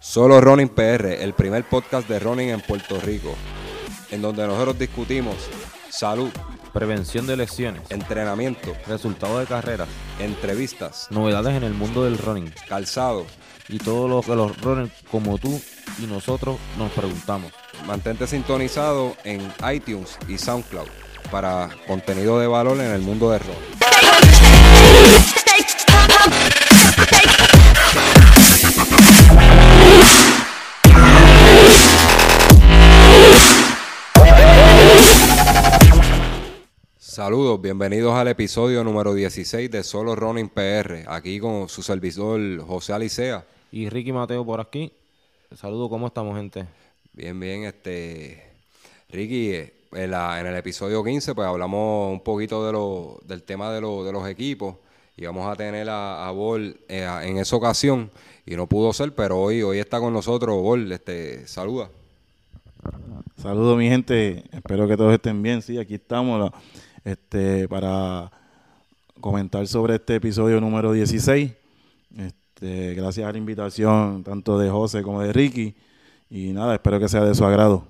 Solo Running PR, el primer podcast de running en Puerto Rico, en donde nosotros discutimos salud, prevención de lesiones, entrenamiento, resultados de carreras, entrevistas, novedades en el mundo del running calzado. y todo lo que los runners como tú y nosotros nos preguntamos. Mantente sintonizado en iTunes y SoundCloud para contenido de valor en el mundo de running. Saludos, bienvenidos al episodio número 16 de Solo Running PR, aquí con su servidor José Alicea. Y Ricky Mateo por aquí. Saludos, ¿cómo estamos, gente? Bien, bien, este Ricky, eh, en, la- en el episodio 15 pues hablamos un poquito de lo, del tema de, lo- de los equipos y vamos a tener a, a Bol eh, a- en esa ocasión y no pudo ser, pero hoy, hoy está con nosotros Bol, este, saluda. Saludos mi gente, espero que todos estén bien. Sí, aquí estamos la- este, para comentar sobre este episodio número 16. Este, gracias a la invitación tanto de José como de Ricky. Y nada, espero que sea de su agrado.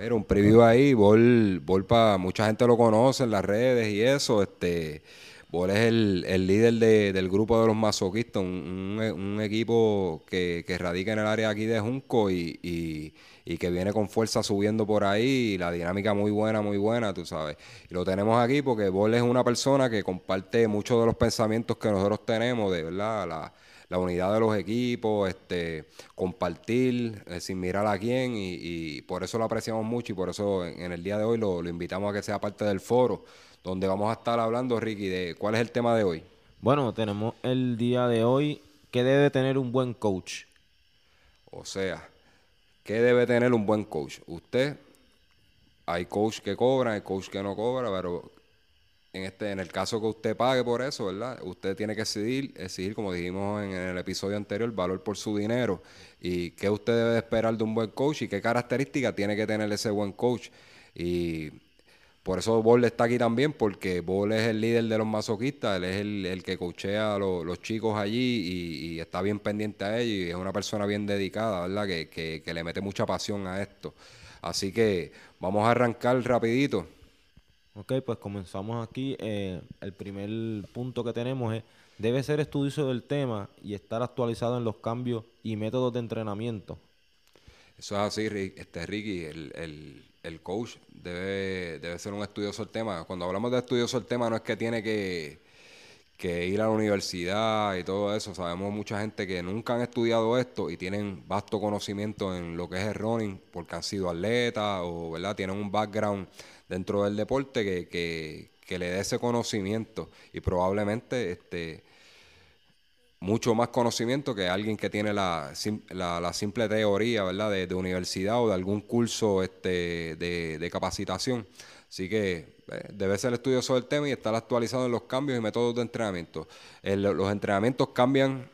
Era un preview ahí, Bol, Bol pa- mucha gente lo conoce en las redes y eso, este Bol es el, el líder de- del grupo de los masoquistas, un, un- un equipo que, que radica en el área aquí de Junco y, y- y que viene con fuerza subiendo por ahí, y la dinámica muy buena, muy buena, tú sabes. Y lo tenemos aquí porque Bol es una persona que comparte muchos de los pensamientos que nosotros tenemos, de verdad, la, la unidad de los equipos, este, compartir eh, sin mirar a quién y, y por eso lo apreciamos mucho y por eso en, en el día de hoy lo, lo invitamos a que sea parte del foro donde vamos a estar hablando, Ricky, de cuál es el tema de hoy. Bueno, tenemos el día de hoy que debe tener un buen coach. O sea, ¿qué debe tener un buen coach? Usted, hay coach que cobran, hay coach que no cobra, pero en este, en el caso que usted pague por eso, ¿verdad? Usted tiene que exigir, exigir, como dijimos en, el episodio anterior, valor por su dinero. Y qué usted debe de esperar de un buen coach y qué características tiene que tener ese buen coach. Y por eso Bol está aquí también, porque Bol es el líder de los masoquistas, él es el, el que coachea a lo- los chicos allí y, y está bien pendiente a ellos y es una persona bien dedicada, ¿verdad? Que, que- que le mete mucha pasión a esto. Así que vamos a arrancar rapidito. Ok, pues comenzamos aquí. Eh, el primer punto que tenemos es, debe ser estudioso del tema y estar actualizado en los cambios y métodos de entrenamiento. Eso es así, este, Ricky, el, el- el coach debe, debe ser un estudioso del tema. Cuando hablamos de estudioso del tema no es que tiene que, que ir a la universidad y todo eso. Sabemos mucha gente que nunca han estudiado esto y tienen vasto conocimiento en lo que es el running porque han sido atletas o ¿verdad? tienen un background dentro del deporte que, que, que le dé ese conocimiento y probablemente este, mucho más conocimiento que alguien que tiene la, la, la simple teoría, ¿verdad? De, universidad o de algún curso este, de, capacitación. Así que eh, debe ser estudioso del tema y estar actualizado en los cambios y métodos de entrenamiento. Los entrenamientos cambian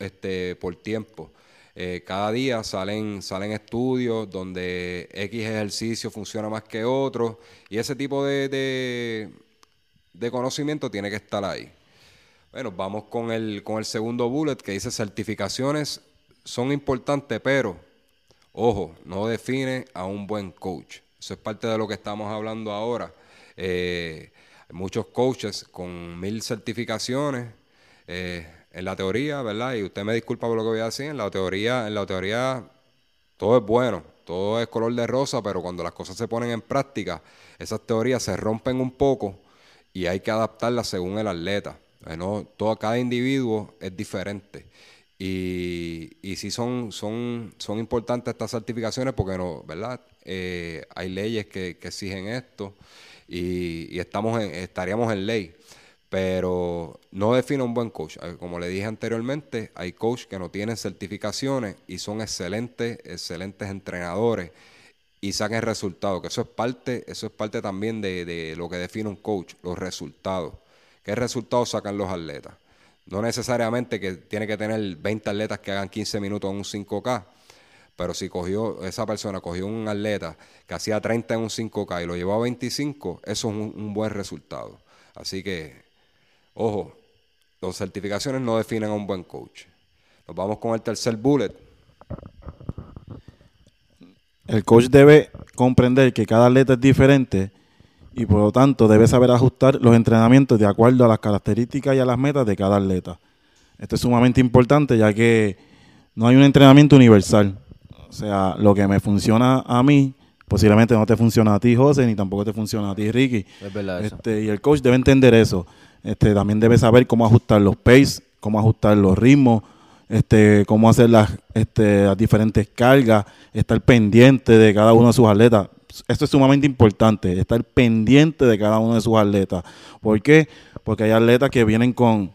este, por tiempo. Eh, cada día salen, salen estudios donde X ejercicio funciona más que otro y ese tipo de, de conocimiento tiene que estar ahí. Bueno, vamos con el, con el segundo bullet que dice certificaciones son importantes, pero ojo, no define a un buen coach. Eso es parte de lo que estamos hablando ahora. Eh, hay muchos coaches con mil certificaciones eh, en la teoría, ¿verdad? Y usted me disculpa por lo que voy a decir. En la teoría, en la teoría todo es bueno, todo es color de rosa, pero cuando las cosas se ponen en práctica, esas teorías se rompen un poco y hay que adaptarlas según el atleta. Eh, ¿no? Todo, cada individuo es diferente. Y, y sí son, son, son importantes estas certificaciones porque no, ¿verdad? Eh, hay leyes que, exigen esto y, y estamos en- estaríamos en ley. Pero no define un buen coach. Eh, Como le dije anteriormente, hay coaches que no tienen certificaciones y son excelentes, excelentes entrenadores y saquen resultados. Que eso es parte, eso es parte también de, de lo que define un coach, los resultados. ¿Qué resultados sacan los atletas? No necesariamente que tiene que tener 20 atletas que hagan 15 minutos en un 5K, pero si cogió, esa persona cogió un atleta que hacía 30 en un 5K y lo llevó a 25, eso es un, un buen resultado. Así que, ojo, las certificaciones no definen a un buen coach. Nos vamos con el tercer bullet. El coach debe comprender que cada atleta es diferente y por lo tanto debe saber ajustar los entrenamientos de acuerdo a las características y a las metas de cada atleta. Esto es sumamente importante ya que no hay un entrenamiento universal. O sea, lo que me funciona a mí posiblemente no te funciona a ti, José, ni tampoco te funciona a ti, Ricky. Es verdad eso. Este, y el coach debe entender eso. Este, también debe saber cómo ajustar los pace, cómo ajustar los ritmos, este, cómo hacer las, este, las diferentes cargas, estar pendiente de cada uno de sus atletas. Esto es sumamente importante, estar pendiente de cada uno de sus atletas. ¿Por qué? Porque hay atletas que vienen con,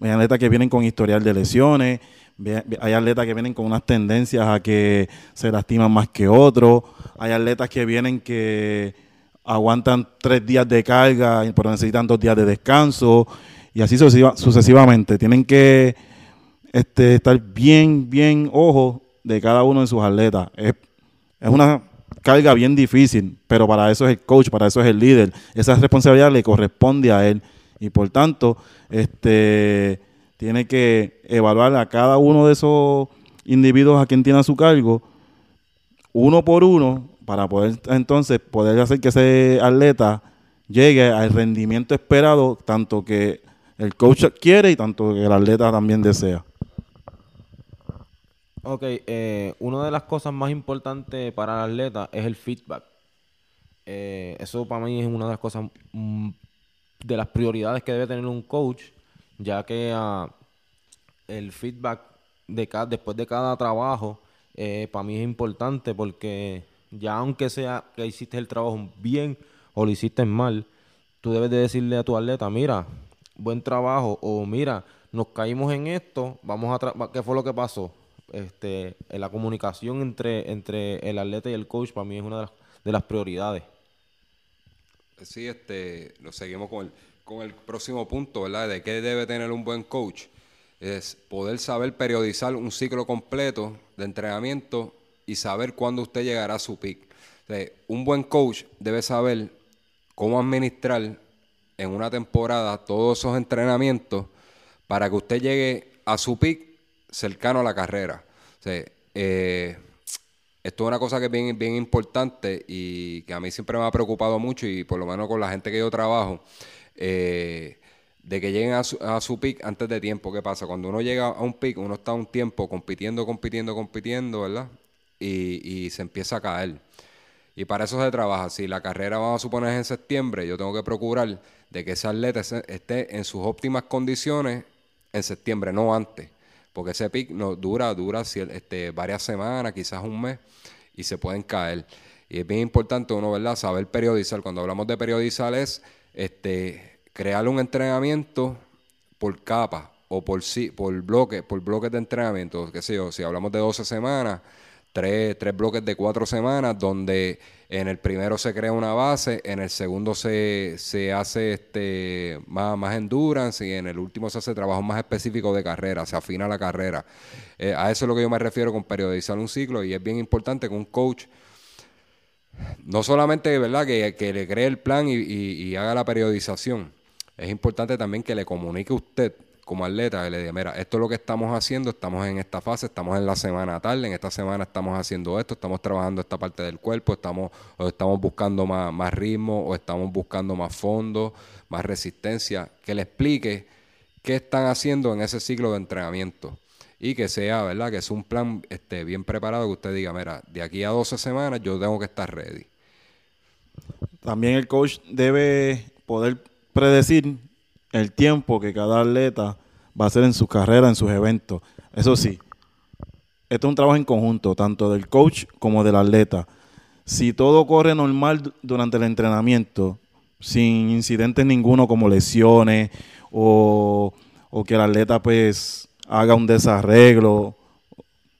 hay atletas que vienen con historial de lesiones, hay atletas que vienen con unas tendencias a que se lastiman más que otros, hay atletas que vienen que aguantan tres días de carga, pero necesitan dos días de descanso, y así sucesivamente. Tienen que este, estar bien, bien ojo de cada uno de sus atletas. Es, es una carga bien difícil, pero para eso es el coach, para eso es el líder. Esa responsabilidad le corresponde a él. Y por tanto, este tiene que evaluar a cada uno de esos individuos a quien tiene a su cargo, uno por uno, para poder entonces poder hacer que ese atleta llegue al rendimiento esperado, tanto que el coach quiere y tanto que el atleta también desea. Ok, eh, una de las cosas más importantes para el atleta es el feedback. Eh, eso para mí es una de las cosas, mm, de las prioridades que debe tener un coach ya que ah, el feedback de después de cada trabajo eh, para mí es importante porque ya aunque sea que hiciste el trabajo bien o lo hiciste mal, tú debes de decirle a tu atleta, mira, buen trabajo o mira, nos caímos en esto, vamos a ¿qué fue lo que pasó? Este, la comunicación entre, entre el atleta y el coach para mí es una de las, de las prioridades. Sí, este, lo seguimos con el con el próximo punto, ¿verdad? De qué debe tener un buen coach. Es poder saber periodizar un ciclo completo de entrenamiento y saber cuándo usted llegará a su pick. un buen coach debe saber cómo administrar en una temporada todos esos entrenamientos para que usted llegue a su pick cercano a la carrera. Eh, esto es una cosa que es bien, bien importante y que a mí siempre me ha preocupado mucho y por lo menos con la gente que yo trabajo eh, de que lleguen a su, a su pick antes de tiempo. ¿Qué pasa? Cuando uno llega a un pick, uno está un tiempo compitiendo, compitiendo, compitiendo, ¿verdad? Y, se empieza a caer. Y para eso se trabaja. Si la carrera vamos a suponer en septiembre, yo tengo que procurar de que ese atleta esté en sus óptimas condiciones en septiembre, no antes. Porque ese pick no, dura, dura este, varias semanas, quizás un mes, y se pueden caer. Y es bien importante uno, ¿verdad? Saber periodizar. Cuando hablamos de periodizar es este, crear un entrenamiento por capa o por, por bloques por bloques de entrenamiento, qué sé yo, si hablamos de 12 semanas, tres, tres bloques de cuatro semanas, donde en el primero se crea una base, en el segundo se, se hace este más, más endurance y en el último se hace trabajo más específico de carrera, se afina la carrera. Eh, a eso es lo que yo me refiero con periodizar un ciclo y es bien importante que un coach no solamente ¿verdad? Que, le cree el plan y, haga la periodización, es importante también que le comunique usted como atleta, que le diga, mira, esto es lo que estamos haciendo, estamos en esta fase, estamos en la semana tal, en esta semana estamos haciendo esto, estamos trabajando esta parte del cuerpo, estamos, o estamos buscando más, más ritmo, o estamos buscando más fondo, más resistencia, que le explique qué están haciendo en ese ciclo de entrenamiento y que sea, ¿verdad? Que es un plan este, bien preparado que usted diga, mira, de aquí a 12 semanas yo tengo que estar ready. También el coach debe poder predecir el tiempo que cada atleta va a hacer en su carrera, en sus eventos. Eso sí, esto es un trabajo en conjunto, tanto del coach como del atleta. Si todo corre normal durante el entrenamiento, sin incidentes ninguno como lesiones o, o que el atleta pues haga un desarreglo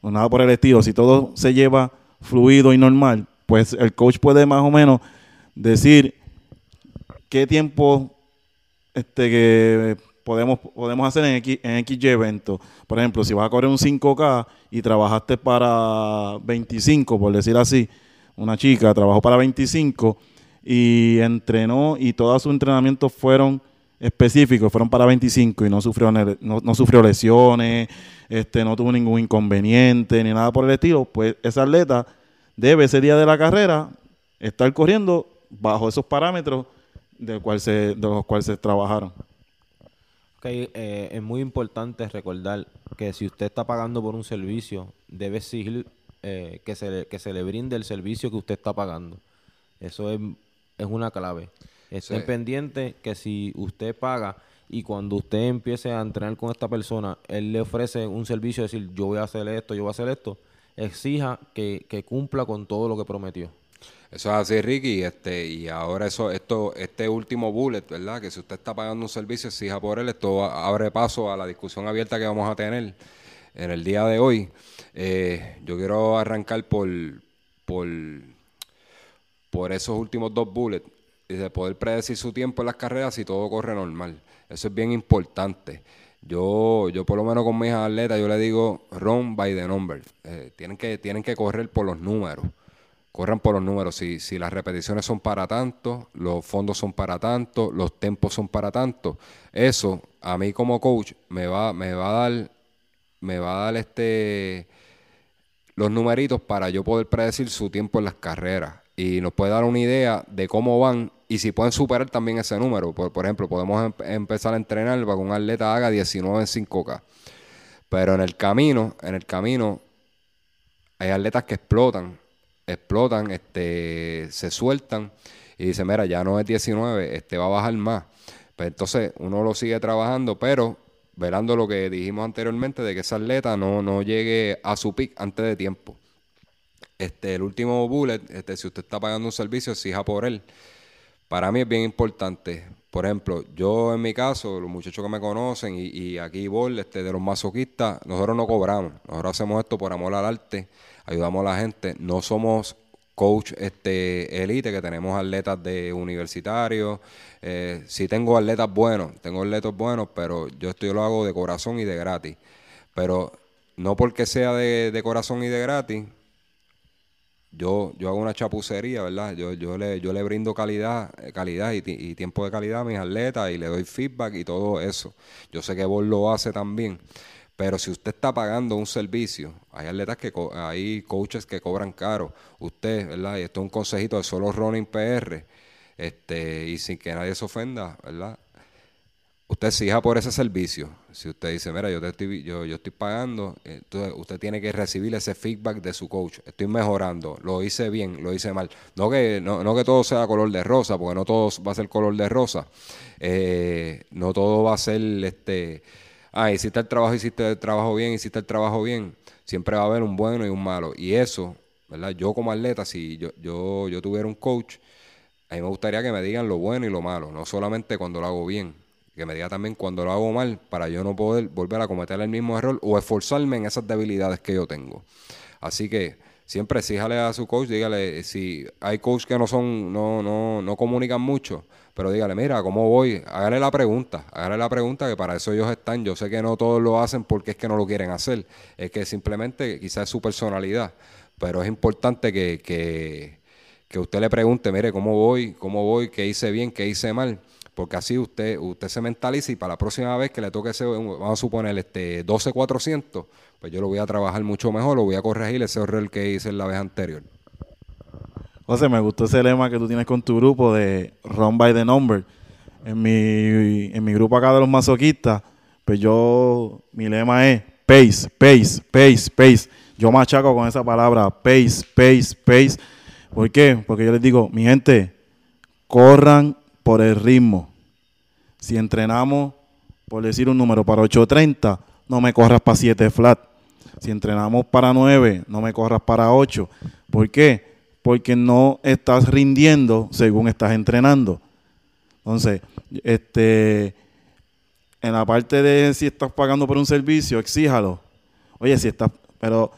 o nada por el estilo, si todo se lleva fluido y normal, pues el coach puede más o menos decir qué tiempo este que podemos, podemos hacer en X, en evento. Por ejemplo, si vas a correr un 5K y trabajaste para 25, por decir así, una chica trabajó para 25 y entrenó y todos sus entrenamientos fueron específicos fueron para 25 y no sufrió, no, sufrió lesiones, este, no tuvo ningún inconveniente ni nada por el estilo, pues ese atleta debe ese día de la carrera estar corriendo bajo esos parámetros de, cual se, de los cuales se trabajaron. Okay, eh, es muy importante recordar que si usted está pagando por un servicio, debe exigir eh, que, se le, que se le brinde el servicio que usted está pagando. Eso es, es una clave. Estén Sí. pendiente que si usted paga y cuando usted empiece a entrenar con esta persona, él le ofrece un servicio, decir, yo voy a hacer esto, yo voy a hacer esto, exija que, que cumpla con todo lo que prometió. Eso es así, Ricky, este, y ahora eso, esto, este último bullet, ¿verdad? Que si usted está pagando un servicio, exija por él, esto abre paso a la discusión abierta que vamos a tener en el día de hoy. Eh, yo quiero arrancar por, por, por esos últimos dos bullets y de poder predecir su tiempo en las carreras si todo corre normal. Eso es bien importante. Yo, yo por lo menos con mis atletas, yo le digo run by the number. Eh, tienen, que, tienen que correr por los números. Corran por los números. Si, si las repeticiones son para tanto, los fondos son para tanto, los tempos son para tanto. Eso, a mí como coach, me va, me va a dar, me va a dar este los numeritos para yo poder predecir su tiempo en las carreras. Y nos puede dar una idea de cómo van y si pueden superar también ese número. Por, por ejemplo, podemos em- empezar a entrenar para que un atleta haga 19 en 5K. Pero en el camino, en el camino, hay atletas que explotan, explotan, este, se sueltan y dicen, mira, ya no es 19, este va a bajar más. Pues entonces uno lo sigue trabajando, pero velando lo que dijimos anteriormente de que ese atleta no, no llegue a su pick antes de tiempo. Este, el último bullet, este, si usted está pagando un servicio, exija por él. Para mí es bien importante. Por ejemplo, yo en mi caso, los muchachos que me conocen y, y aquí Bol, este, de los masoquistas, nosotros no cobramos. Nosotros hacemos esto por amor al arte, ayudamos a la gente. No somos coach este elite, que tenemos atletas de universitarios. Eh, sí tengo atletas buenos, tengo atletas buenos, pero yo esto yo lo hago de corazón y de gratis. Pero no porque sea de, de corazón y de gratis, yo, yo hago una chapucería, ¿verdad? Yo, yo, le, yo le brindo calidad, eh, calidad y, y tiempo de calidad a mis atletas y le doy feedback y todo eso. Yo sé que vos lo hace también. Pero si usted está pagando un servicio, hay atletas que, hay coaches que cobran caro. Usted, ¿verdad? Y esto es un consejito de solo Running PR, este, y sin que nadie se ofenda, ¿verdad? usted exija por ese servicio. Si usted dice, mira, yo te estoy, yo, yo estoy pagando, entonces usted tiene que recibir ese feedback de su coach. Estoy mejorando, lo hice bien, lo hice mal. No que, no, no que todo sea color de rosa, porque no todo va a ser color de rosa. Eh, no todo va a ser este. Ah, hiciste el trabajo, hiciste el trabajo bien, hiciste el trabajo bien. Siempre va a haber un bueno y un malo. Y eso, ¿verdad? Yo como atleta, si yo, yo, yo tuviera un coach, a mí me gustaría que me digan lo bueno y lo malo, no solamente cuando lo hago bien, que me diga también cuando lo hago mal, para yo no poder volver a cometer el mismo error o esforzarme en esas debilidades que yo tengo. Así que siempre exíjale a su coach, dígale, si hay coaches que no son, no, no, no comunican mucho, pero dígale, mira, ¿cómo voy? Hágale la pregunta, hágale la pregunta que para eso ellos están. Yo sé que no todos lo hacen porque es que no lo quieren hacer, es que simplemente quizás es su personalidad, pero es importante que, que, que usted le pregunte, mire, ¿cómo voy? ¿Cómo voy? ¿Qué hice bien? ¿Qué hice mal? Porque así usted, usted se mentaliza y para la próxima vez que le toque ese, vamos a suponer, este 12-400, pues yo lo voy a trabajar mucho mejor, lo voy a corregir ese error que hice en la vez anterior. José, me gustó ese lema que tú tienes con tu grupo de Run by the Number. En mi, en mi grupo acá de los masoquistas, pues yo, mi lema es pace, pace, pace, pace. Yo machaco con esa palabra, pace, pace, pace. ¿Por qué? Porque yo les digo, mi gente, corran por el ritmo. Si entrenamos, por decir un número, para 8.30, no me corras para 7 flat. Si entrenamos para 9, no me corras para 8. ¿Por qué? Porque no estás rindiendo según estás entrenando. Entonces, este, en la parte de si estás pagando por un servicio, exíjalo. Oye, si estás, pero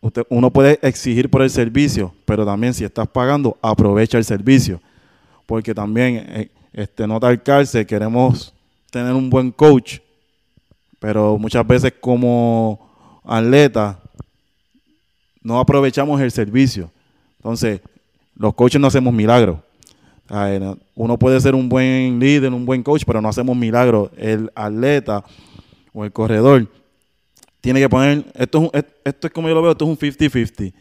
usted, uno puede exigir por el servicio, pero también si estás pagando, aprovecha el servicio. Porque también, eh, este, no tal cárcel, queremos tener un buen coach, pero muchas veces como atleta no aprovechamos el servicio. Entonces, los coaches no hacemos milagros. Uno puede ser un buen líder, un buen coach, pero no hacemos milagros. El atleta o el corredor tiene que poner, esto es como yo lo veo, esto es un 50-50.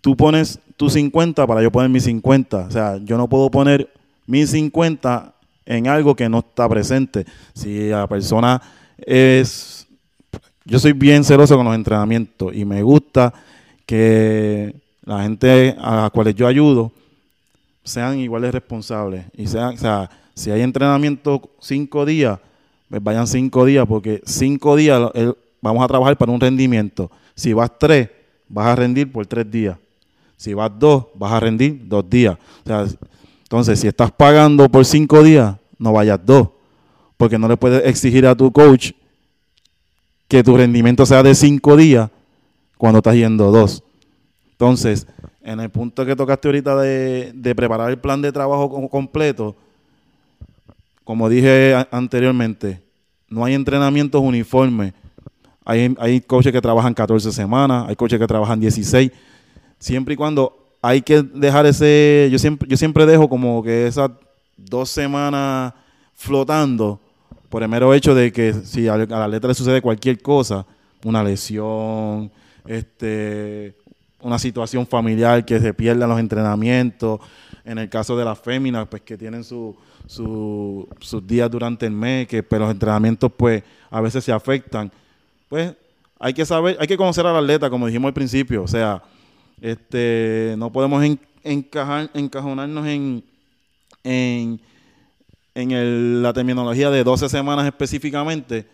Tú pones tu 50 para yo poner mi 50. O sea, yo no puedo poner mi 50 en algo que no está presente. Si la persona es... Yo soy bien celoso con los entrenamientos y me gusta que la gente a la cuales yo ayudo sean iguales responsables. Y sean, o sea, si hay entrenamiento cinco días, pues vayan cinco días, porque cinco días vamos a trabajar para un rendimiento. Si vas tres, vas a rendir por tres días. Si vas dos, vas a rendir dos días. O sea, entonces, si estás pagando por cinco días, no vayas dos, porque no le puedes exigir a tu coach que tu rendimiento sea de cinco días cuando estás yendo dos. Entonces, en el punto que tocaste ahorita de, preparar el plan de trabajo co- completo, como dije a- anteriormente, no hay entrenamientos uniformes. Hay, hay coaches que trabajan 14 semanas, hay coaches que trabajan 16. Siempre y cuando hay que dejar ese, yo siempre, yo siempre dejo como que esas dos semanas flotando por el mero hecho de que si al, al atleta le sucede cualquier cosa, una lesión, este, una situación familiar que se pierdan los entrenamientos, en el caso de las féminas, pues que tienen su, su- sus días durante el mes, que pues, los entrenamientos pues a veces se afectan, pues hay que saber, hay que conocer al atleta, como dijimos al principio, o sea, este, no podemos en- encajar, encajonarnos en, en, en el- la terminología de 12 semanas específicamente,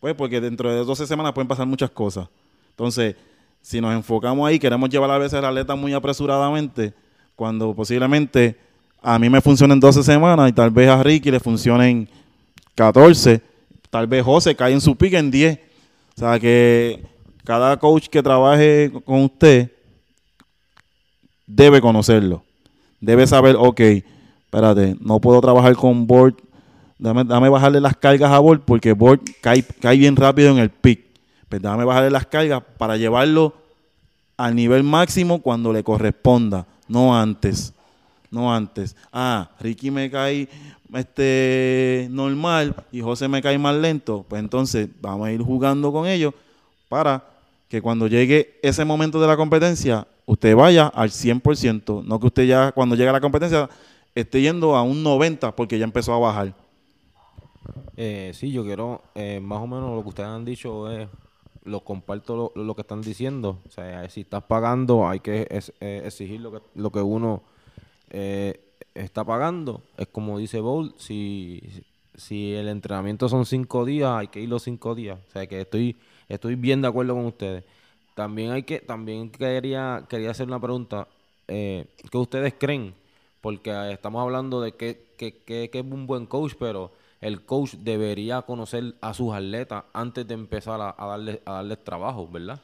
pues porque dentro de 12 semanas pueden pasar muchas cosas. Entonces, si nos enfocamos ahí, queremos llevar a veces al atleta muy apresuradamente, cuando posiblemente a mí me funcionen 12 semanas y tal vez a Ricky le funcionen 14, tal vez José cae en su pique en 10. O sea que cada coach que trabaje con usted debe conocerlo. Debe saber, ok, espérate, no puedo trabajar con Board. Dame, dame bajarle las cargas a Board porque Board cae, cae bien rápido en el pick. Pues dame bajarle las cargas para llevarlo al nivel máximo cuando le corresponda, no antes. No antes. Ah, Ricky me cae este normal y José me cae más lento. Pues entonces vamos a ir jugando con ellos para que cuando llegue ese momento de la competencia, usted vaya al 100%. No que usted ya cuando llegue a la competencia esté yendo a un 90% porque ya empezó a bajar. Eh, sí, yo quiero, eh, más o menos lo que ustedes han dicho es, lo comparto lo, lo que están diciendo. O sea, si estás pagando, hay que eh, exigir lo que, lo que uno eh, está pagando. Es como dice Bowl, si, si el entrenamiento son cinco días, hay que ir los cinco días. O sea, que estoy, estoy bien de acuerdo con ustedes. También hay que, también quería, quería hacer una pregunta. Eh, ¿Qué ustedes creen? Porque eh, estamos hablando de que, que, que- que es un buen coach, pero el coach debería conocer a sus atletas antes de empezar a, a darle, a darles trabajo, ¿verdad?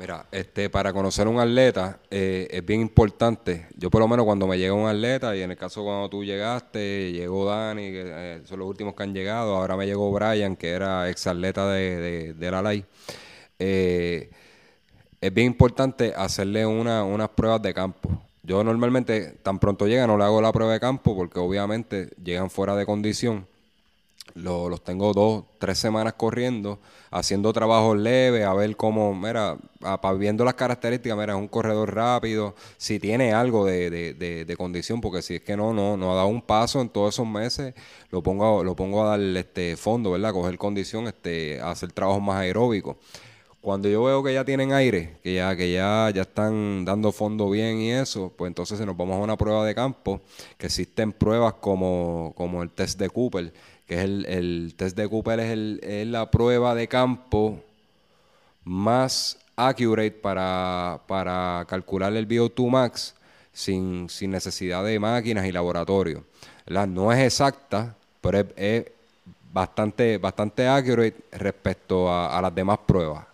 Mira, este, para conocer un atleta eh, es bien importante. Yo por lo menos cuando me llega un atleta, y en el caso cuando tú llegaste, llegó Dani, que eh, son los últimos que han llegado, ahora me llegó Brian, que era ex atleta de, la LAI. Eh, es bien importante hacerle una, unas pruebas de campo. Yo normalmente, tan pronto llega, no le hago la prueba de campo porque obviamente llegan fuera de condición. Lo- los tengo dos, tres semanas corriendo, haciendo trabajos leves, a ver cómo, mira, viendo las características, mira, es un corredor rápido, si tiene algo de, de- de- condición, porque si es que no, no, no ha dado un paso en todos esos meses, lo pongo, lo pongo a dar este fondo, ¿verdad? Coger condición, este, hacer trabajos más aeróbicos. Cuando yo veo que ya tienen aire, que ya, que ya, ya están dando fondo bien y eso, pues entonces nos vamos a una prueba de campo, que existen pruebas como, como el test de Cooper, que es el, test de Cooper es, la prueba de campo más accurate para, para calcular el VO2 max sin, sin necesidad de máquinas y laboratorio. ¿verdad? No es exacta, pero es, bastante, bastante accurate respecto a, las demás pruebas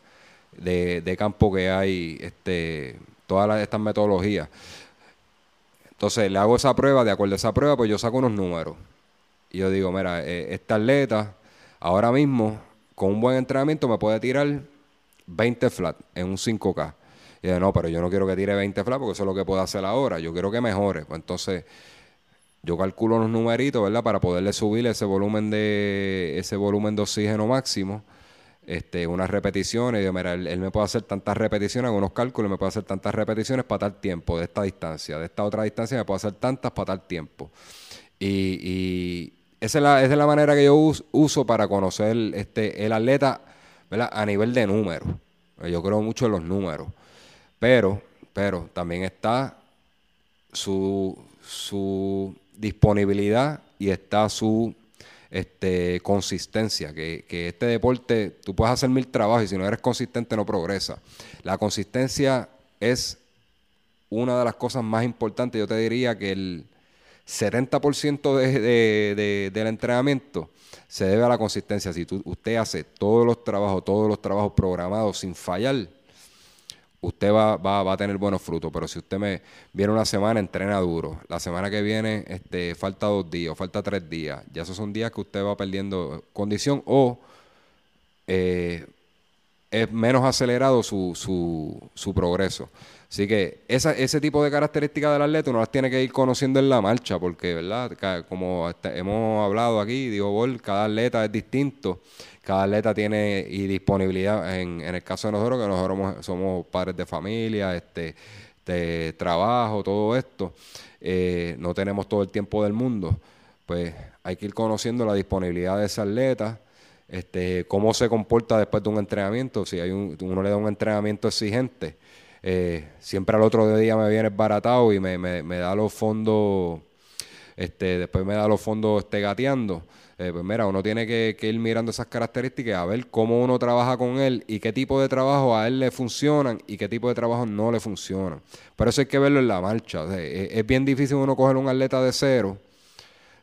de, de campo que hay, este, todas estas metodologías. Entonces le hago esa prueba, de acuerdo a esa prueba, pues yo saco unos números. Y yo digo, mira, eh, este atleta ahora mismo, con un buen entrenamiento, me puede tirar 20 flat en un 5K. Y yo, no, pero yo no quiero que tire 20 flat porque eso es lo que puedo hacer ahora. Yo quiero que mejore. Pues entonces, yo calculo unos numeritos, ¿verdad? Para poderle subir ese volumen de, ese volumen de oxígeno máximo. este, unas repeticiones. Y yo, mira, él, me puede hacer tantas repeticiones, unos cálculos, me puede hacer tantas repeticiones para tal tiempo, de esta distancia, de esta otra distancia, me puede hacer tantas para tal tiempo. Y esa, es la, esa es la manera que yo us- uso para conocer este, el atleta ¿verdad? a nivel de números. Yo creo mucho en los números. Pero, pero también está su, su disponibilidad y está su este, consistencia. Que, que este deporte, tú puedes hacer mil trabajos y si no eres consistente no progresa. La consistencia es una de las cosas más importantes. Yo te diría que el 70% de, de- de- del entrenamiento se debe a la consistencia. Si tú, usted hace todos los trabajos, todos los trabajos programados sin fallar, usted va, va, va a tener buenos frutos. Pero si usted me viene una semana, entrena duro. La semana que viene este, falta dos días o falta tres días. Ya esos son días que usted va perdiendo condición o eh, es menos acelerado su, su, su progreso. Así que esa, ese tipo de características del atleta uno las tiene que ir conociendo en la marcha, porque, ¿verdad? Como hemos hablado aquí, digo, Bol, cada atleta es distinto, cada atleta tiene y disponibilidad, en, en el caso de nosotros, que nosotros somos, somos padres de familia, este, de trabajo, todo esto, eh, no tenemos todo el tiempo del mundo, pues hay que ir conociendo la disponibilidad de ese atleta, este, cómo se comporta después de un entrenamiento, si hay un, uno le da un entrenamiento exigente, eh, siempre al otro día me viene baratado y me, me- da los fondos, este, después me da los fondos este, gateando. Eh, pues mira, uno tiene que, ir mirando esas características, a ver cómo uno trabaja con él y qué tipo de trabajo a él le funcionan y qué tipo de trabajo no le funcionan. Pero eso hay que verlo en la marcha. sea, es, bien difícil uno coger un atleta de cero,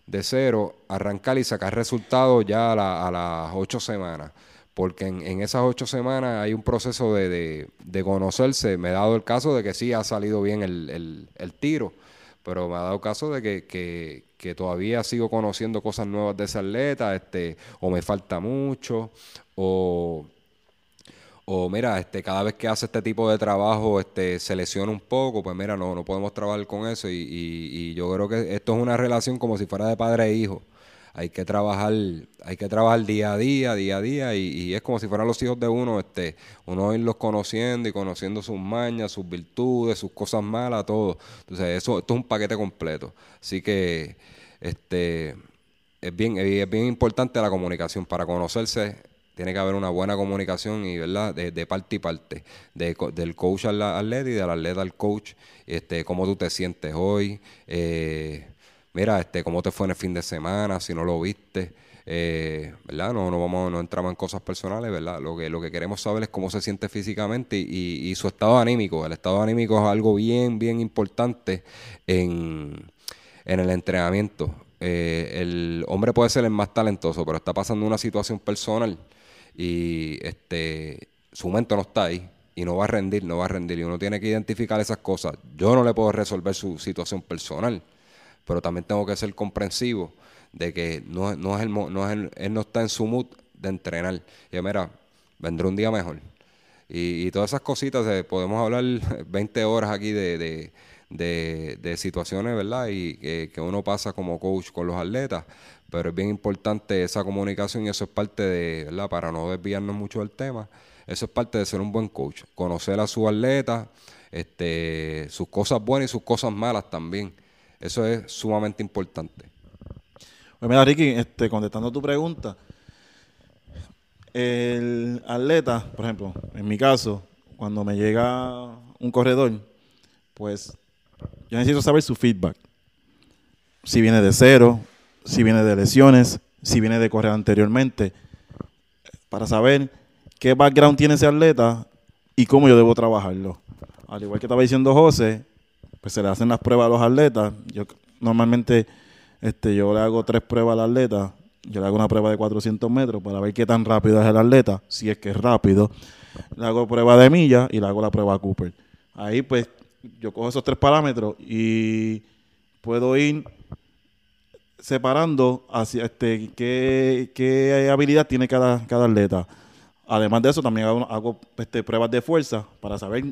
de cero, arrancar y sacar resultados ya a las ocho semanas. Porque en, esas ocho semanas hay un proceso de, de- conocerse. Me he dado el caso de que sí ha salido bien el, el- el tiro, pero me ha dado caso de que, que- que todavía sigo conociendo cosas nuevas de ese atleta, este, o me falta mucho, o, o mira, este, cada vez que hace este tipo de trabajo, este, se lesiona un poco, pues mira, no, no podemos trabajar con eso. Y, y- y yo creo que esto es una relación como si fuera de padre e hijo. Hay que trabajar, hay que trabajar día a día, día a día, y, y es como si fueran los hijos de uno, este, uno irlos conociendo y conociendo sus mañas, sus virtudes, sus cosas malas, todo. Entonces, eso, esto es un paquete completo. Así que, este, es bien, es bien importante la comunicación. Para conocerse, tiene que haber una buena comunicación y, ¿verdad? De, parte y parte. Del coach al atleta y del atleta al coach. Este, cómo tú te sientes hoy. eh, mira, este, cómo te fue en el fin de semana, si no lo viste. eh, ¿verdad? No, no vamos, no entramos en cosas personales, ¿verdad? Lo que, lo que queremos saber es cómo se siente físicamente y, su estado anímico. El estado anímico es algo bien, bien importante en, en el entrenamiento. Eh, el hombre puede ser el más talentoso, pero está pasando una situación personal y este su mente no está ahí y no va a rendir, no va a rendir. Y uno tiene que identificar esas cosas. Yo no le puedo resolver su situación personal, pero también tengo que ser comprensivo de que no, no es el, no es el- él no está en su mood de entrenar. Y mira, vendrá un día mejor. Y, y todas esas cositas, eh, podemos hablar 20 horas aquí de, de, de- situaciones, ¿verdad? Y que, que uno pasa como coach con los atletas, pero es bien importante esa comunicación y eso es parte de, ¿verdad? Para no desviarnos mucho del tema, eso es parte de ser un buen coach, conocer a su atleta, este, sus cosas buenas y sus cosas malas también. Eso es sumamente importante. Pues mira, Ricky, este, contestando tu pregunta, el atleta, por ejemplo, en mi caso, cuando me llega un corredor, pues yo necesito saber su feedback. Si viene de cero, si viene de lesiones, si viene de correr anteriormente, para saber qué background tiene ese atleta y cómo yo debo trabajarlo. Al igual que estaba diciendo José, pues se le hacen las pruebas a los atletas. Yo normalmente este, yo le hago tres pruebas al atleta. Yo le hago una prueba de 400 metros para ver qué tan rápido es el atleta, si es que es rápido. Le hago prueba de milla y le hago la prueba Cooper. Ahí pues yo cojo esos tres parámetros y puedo ir separando hacia este qué, qué habilidad tiene cada, cada atleta. Además de eso, también hago, hago, este, pruebas de fuerza para saber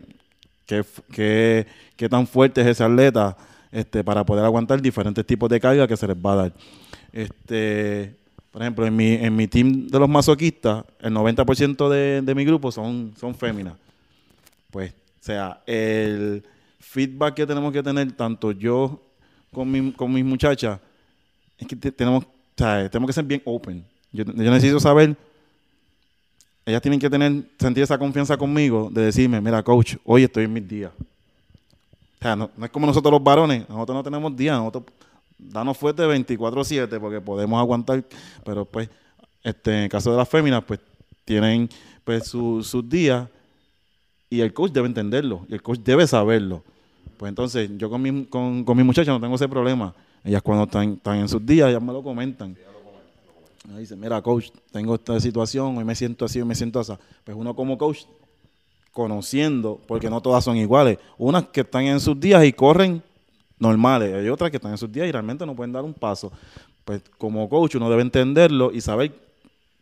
qué, qué, tan fuerte es ese atleta este, para poder aguantar diferentes tipos de carga que se les va a dar. Este, Por ejemplo, en mi, en mi team de los masoquistas, el 90% de, de mi grupo son, son féminas. Pues, o sea, el feedback que tenemos que tener, tanto yo con, mi, con mis muchachas, es que te- tenemos, tenemos que ser bien open. Yo necesito saber, ellas tienen que tener, sentir esa confianza conmigo de decirme, mira, coach, hoy estoy en mis días. O sea, no, es como nosotros los varones, nosotros no tenemos días, nosotros danos fuerte 24-7 porque podemos aguantar, pero pues, este, en el caso de las féminas, pues tienen pues su- sus días y el coach debe entenderlo, y el coach debe saberlo. Pues entonces, yo con mi, con, con mis muchachas no tengo ese problema. Ellas cuando están, están en sus días, ellas me lo comentan. Me dicen, mira, coach, tengo esta situación, hoy me siento así, hoy me siento así. Pues uno como coach, conociendo, porque no todas son iguales. Unas que están en sus días y corren normales, hay otras que están en sus días y realmente no pueden dar un paso. Pues como coach uno debe entenderlo y saber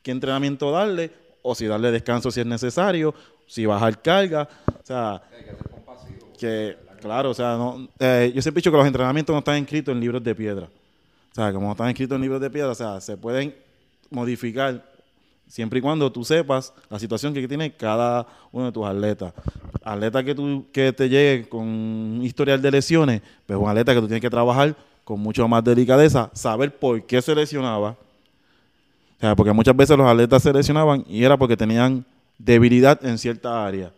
qué entrenamiento darle, o si darle descanso si es necesario, si bajar carga, o sea, que claro, o sea, no, eh, yo siempre he dicho que los entrenamientos no están escritos en libros de piedra. O sea, como no están escritos en libros de piedra, o sea, se pueden modificar siempre y cuando tú sepas la situación que tiene cada uno de tus atletas. Atleta que tú que te llegue con un historial de lesiones, pues un atleta que tú tienes que trabajar con mucho más delicadeza, saber por qué se lesionaba. O sea, porque muchas veces los atletas se lesionaban y era porque tenían debilidad en cierta área.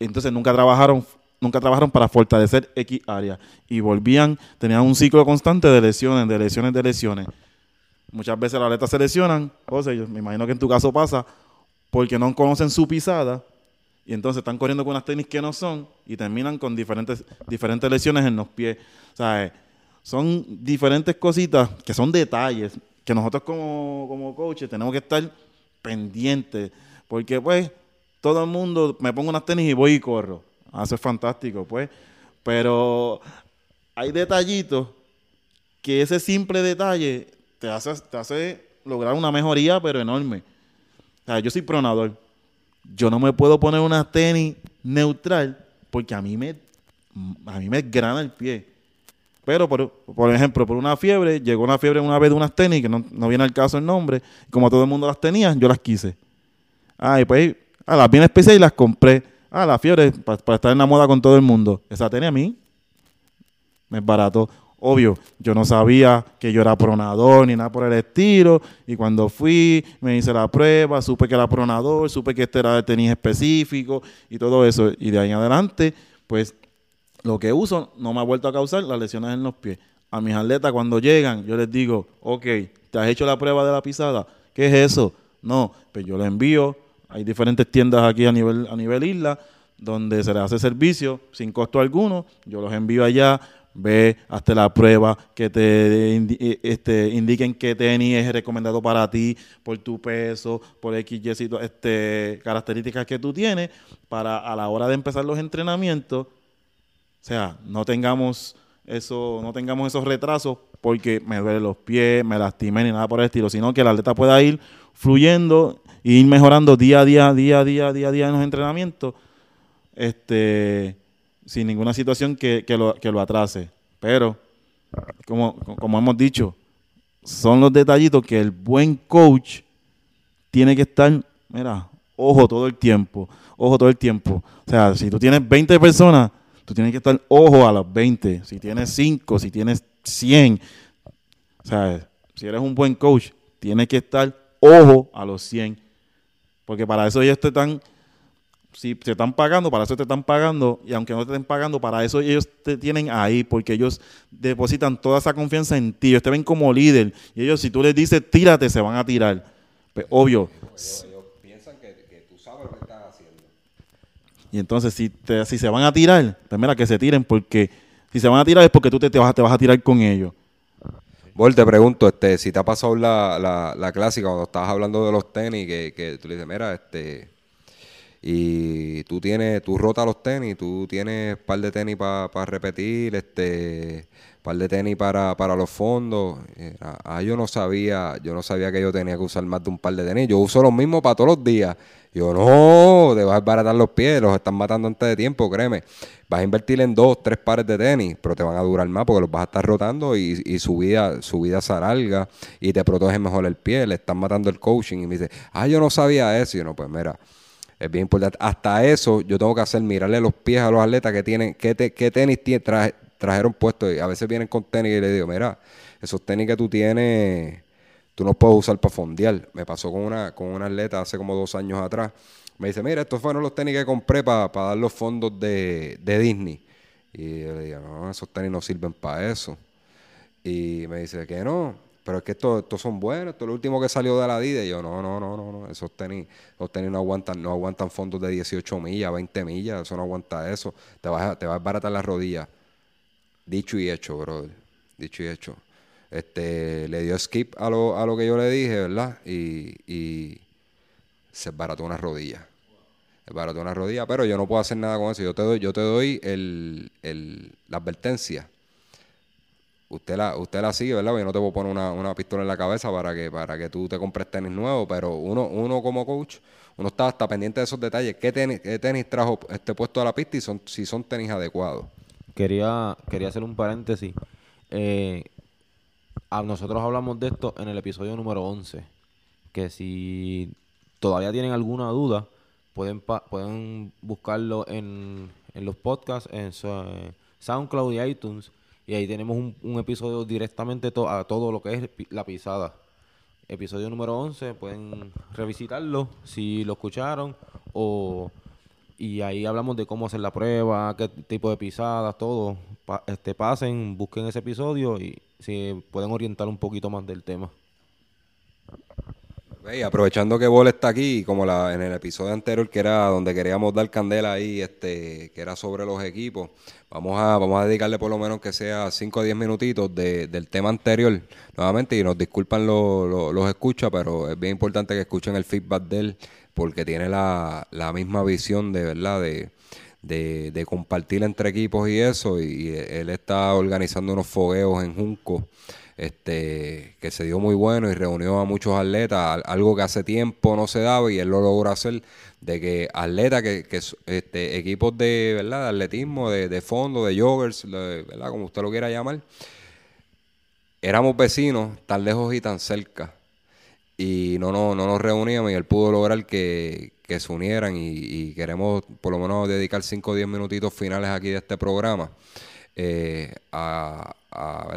Entonces nunca trabajaron nunca trabajaron para fortalecer X área y volvían, tenían un ciclo constante de lesiones, de lesiones, de lesiones. Muchas veces los atletas se lesionan, José, yo me imagino que en tu caso pasa, porque no conocen su pisada y entonces están corriendo con unas tenis que no son y terminan con diferentes, diferentes lesiones en los pies. O sea, eh, son diferentes cositas que son detalles que nosotros como, como coaches tenemos que estar pendientes, porque pues todo el mundo me pongo unas tenis y voy y corro. Ah, Eso es fantástico, pues. Pero hay detallitos que ese simple detalle te hace, lograr una mejoría, pero enorme. O sea, yo soy pronador. Yo no me puedo poner una tenis neutral porque a mí me, a mí me grana el pie. Pero, por, por ejemplo, por una fiebre, llegó una fiebre una vez de unas tenis, que no, no viene al caso el nombre, como todo el mundo las tenía, yo las quise. Ah, y pues, ah, las bien especiales y las compré. Ah, la fiebre, para, para estar en la moda con todo el mundo. Esa tenis a mí me es barato. Obvio, yo no sabía que yo era pronador ni nada por el estilo. Y cuando fui, me hice la prueba, supe que era pronador, supe que este era de tenis específico y todo eso. Y de ahí en adelante, pues lo que uso no me ha vuelto a causar las lesiones en los pies. A mis atletas cuando llegan, yo les digo, ok, ¿te has hecho la prueba de la pisada? ¿Qué es eso? No, pues yo les envío. Hay diferentes tiendas aquí a nivel, a nivel isla donde se les hace servicio sin costo alguno. Yo los envío allá, ve, hazte la prueba, que te indi- eh, este, indiquen qué tenis es recomendado para ti, por tu peso, por X, Y, este, características que tú tienes, para a la hora de empezar los entrenamientos, o sea, no tengamos eso, no tengamos esos retrasos porque me duelen los pies, me lastimé ni nada por el estilo, sino que el atleta pueda ir fluyendo e ir mejorando día a día, día a día, día a día en los entrenamientos, este, sin ninguna situación que, lo, que lo atrase. Pero, como, como hemos dicho, son los detallitos que el buen coach tiene que estar, mira, ojo todo el tiempo, ojo todo el tiempo. O sea, si tú tienes 20 personas, tú tienes que estar ojo a las 20. Si tienes 5, si tienes 100. O sea, si eres un buen coach, tienes que estar ojo a los 100. Porque para eso ellos te están, si te están pagando, para eso te están pagando. Y aunque no te estén pagando, para eso ellos te tienen ahí. Porque ellos depositan toda esa confianza en ti. Ellos te ven como líder. Y ellos, si tú les dices, tírate, se van a tirar. Pues, obvio, Ellos, piensan que, que tú sabes lo que estás haciendo. Y entonces, si, te- si se van a tirar, pues mira, que se tiren, porque si se van a tirar es porque tú te, te vas, te vas a tirar con ellos. Bol, te pregunto, este, si te ha pasado la, la, la clásica cuando estabas hablando de los tenis, que, que tú le dices, mira, este, y tú tienes, tú rotas los tenis, tú tienes par de tenis para repetir, este, par de tenis para, para los fondos. Ah, yo no sabía, yo no sabía que yo tenía que usar más de un par de tenis. Yo uso los mismos para todos los días. Yo no, te vas a baratar los pies, los están matando antes de tiempo, créeme. Vas a invertir en dos, tres pares de tenis, pero te van a durar más porque los vas a estar rotando y, su vida, su vida se alarga y te protege mejor el pie, le están matando el coaching. Y me dice, ah, yo no sabía eso. Y yo no, pues mira, es bien importante. Hasta eso yo tengo que hacer, mirarle los pies a los atletas que tienen, qué, tenis trajeron puestos. Y a veces vienen con tenis y le digo, mira, esos tenis que tú tienes tú no puedes usar para fondear. Me pasó con una, con una atleta hace como dos años atrás. Me dice, mira, estos fueron los tenis que compré para dar los fondos de, Disney. Y yo le digo, no, esos tenis no sirven para eso. Y me dice que no, pero es que estos, estos son buenos, esto es lo último que salió de la DIDA. Y yo, no, no, no, no, no, esos tenis, los tenis no aguantan, no aguantan fondos de 18 millas, 20 millas, eso no aguanta eso. Te vas a, te vas a baratar las rodillas. Dicho y hecho, brother. Dicho y hecho. Este, le dio skip a lo, a lo que yo le dije, ¿verdad? Y, y se barató una rodilla. Se barató una rodilla, pero yo no puedo hacer nada con eso. Yo te doy, yo te doy el, el, la advertencia. Usted la, usted la sigue, ¿verdad? Yo no te voy a poner una, una, pistola en la cabeza para que, para que tú te compres tenis nuevos, pero uno, uno como coach, uno está hasta pendiente de esos detalles. ¿Qué tenis, qué tenis trajo este puesto a la pista y son, si son tenis adecuados? Quería, quería hacer un paréntesis. Eh, nosotros hablamos de esto en el episodio número 11. Que si todavía tienen alguna duda, pueden, pueden buscarlo en, los podcasts, en SoundCloud y iTunes. Y ahí tenemos un, episodio directamente a todo lo que es la pisada. Episodio número 11, pueden revisitarlo si lo escucharon o y ahí hablamos de cómo hacer la prueba, qué tipo de pisadas, todo. este, pasen, busquen ese episodio y si pueden orientar un poquito más del tema. Y aprovechando que Bol está aquí, como la, en el episodio anterior que era donde queríamos dar candela ahí, este, que era sobre los equipos, vamos a, vamos a dedicarle por lo menos que sea 5 o 10 minutitos del tema anterior, nuevamente, y nos disculpan los escuchas, pero es bien importante que escuchen el feedback de él, porque tiene la, la misma visión de verdad de, de, compartir entre equipos y eso, y, él está organizando unos fogueos en Junco, este, que se dio muy bueno y reunió a muchos atletas, algo que hace tiempo no se daba y él lo logró hacer, de que atletas, que, este, equipos de, ¿verdad? de atletismo, de, de fondo, de joggers, ¿verdad? como usted lo quiera llamar, éramos vecinos tan lejos y tan cerca y no, no, no nos reuníamos y él pudo lograr que, se unieran y, queremos por lo menos dedicar 5 o 10 minutitos finales aquí de este programa eh, a,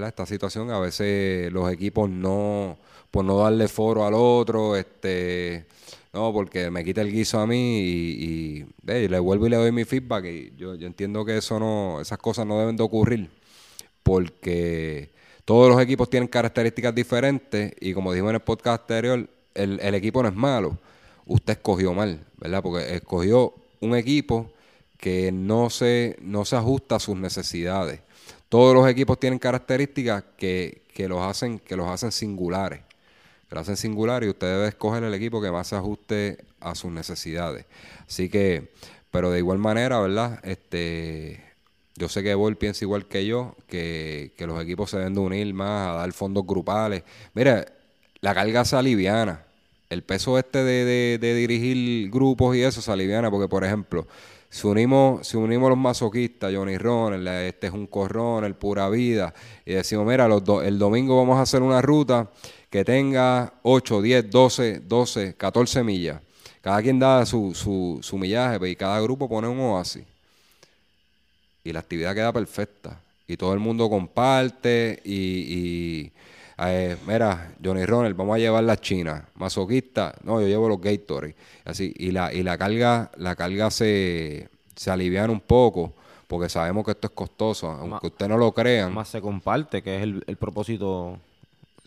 esta situación. A veces los equipos no, por no darle foro al otro, este no, porque me quita el guiso a mí y, le vuelvo y le doy mi feedback y yo, yo entiendo que eso no, esas cosas no deben de ocurrir porque todos los equipos tienen características diferentes y como dijimos en el podcast anterior, el, equipo no es malo. Usted escogió mal, ¿verdad? Porque escogió un equipo que no se, no se ajusta a sus necesidades. Todos los equipos tienen características que, los, hacen, que los hacen singulares. Que los hacen singulares y usted debe escoger el equipo que más se ajuste a sus necesidades. Así que, pero de igual manera, ¿verdad? Este, yo sé que Bol piensa igual que yo, que, los equipos se deben de unir más, a dar fondos grupales. Mira, la carga se aliviana. El peso este de, dirigir grupos y eso se aliviana, porque por ejemplo, si unimos, si unimos los masoquistas, Johnny Ron, este es un corrón, el pura vida, y decimos, mira, los el domingo vamos a hacer una ruta que tenga 8, 10, 12, 12, 14 millas. Cada quien da su, su, su millaje pues, y cada grupo pone un oasis y la actividad queda perfecta. Y todo el mundo comparte y, eh, mira, Johnny Ronald, vamos a llevar la China. Masoquista, no, yo llevo los Gatorade. Así, y la, y la carga, la carga se, se alivian un poco, porque sabemos que esto es costoso, aunque usted no lo crean. Más se comparte, que es el, propósito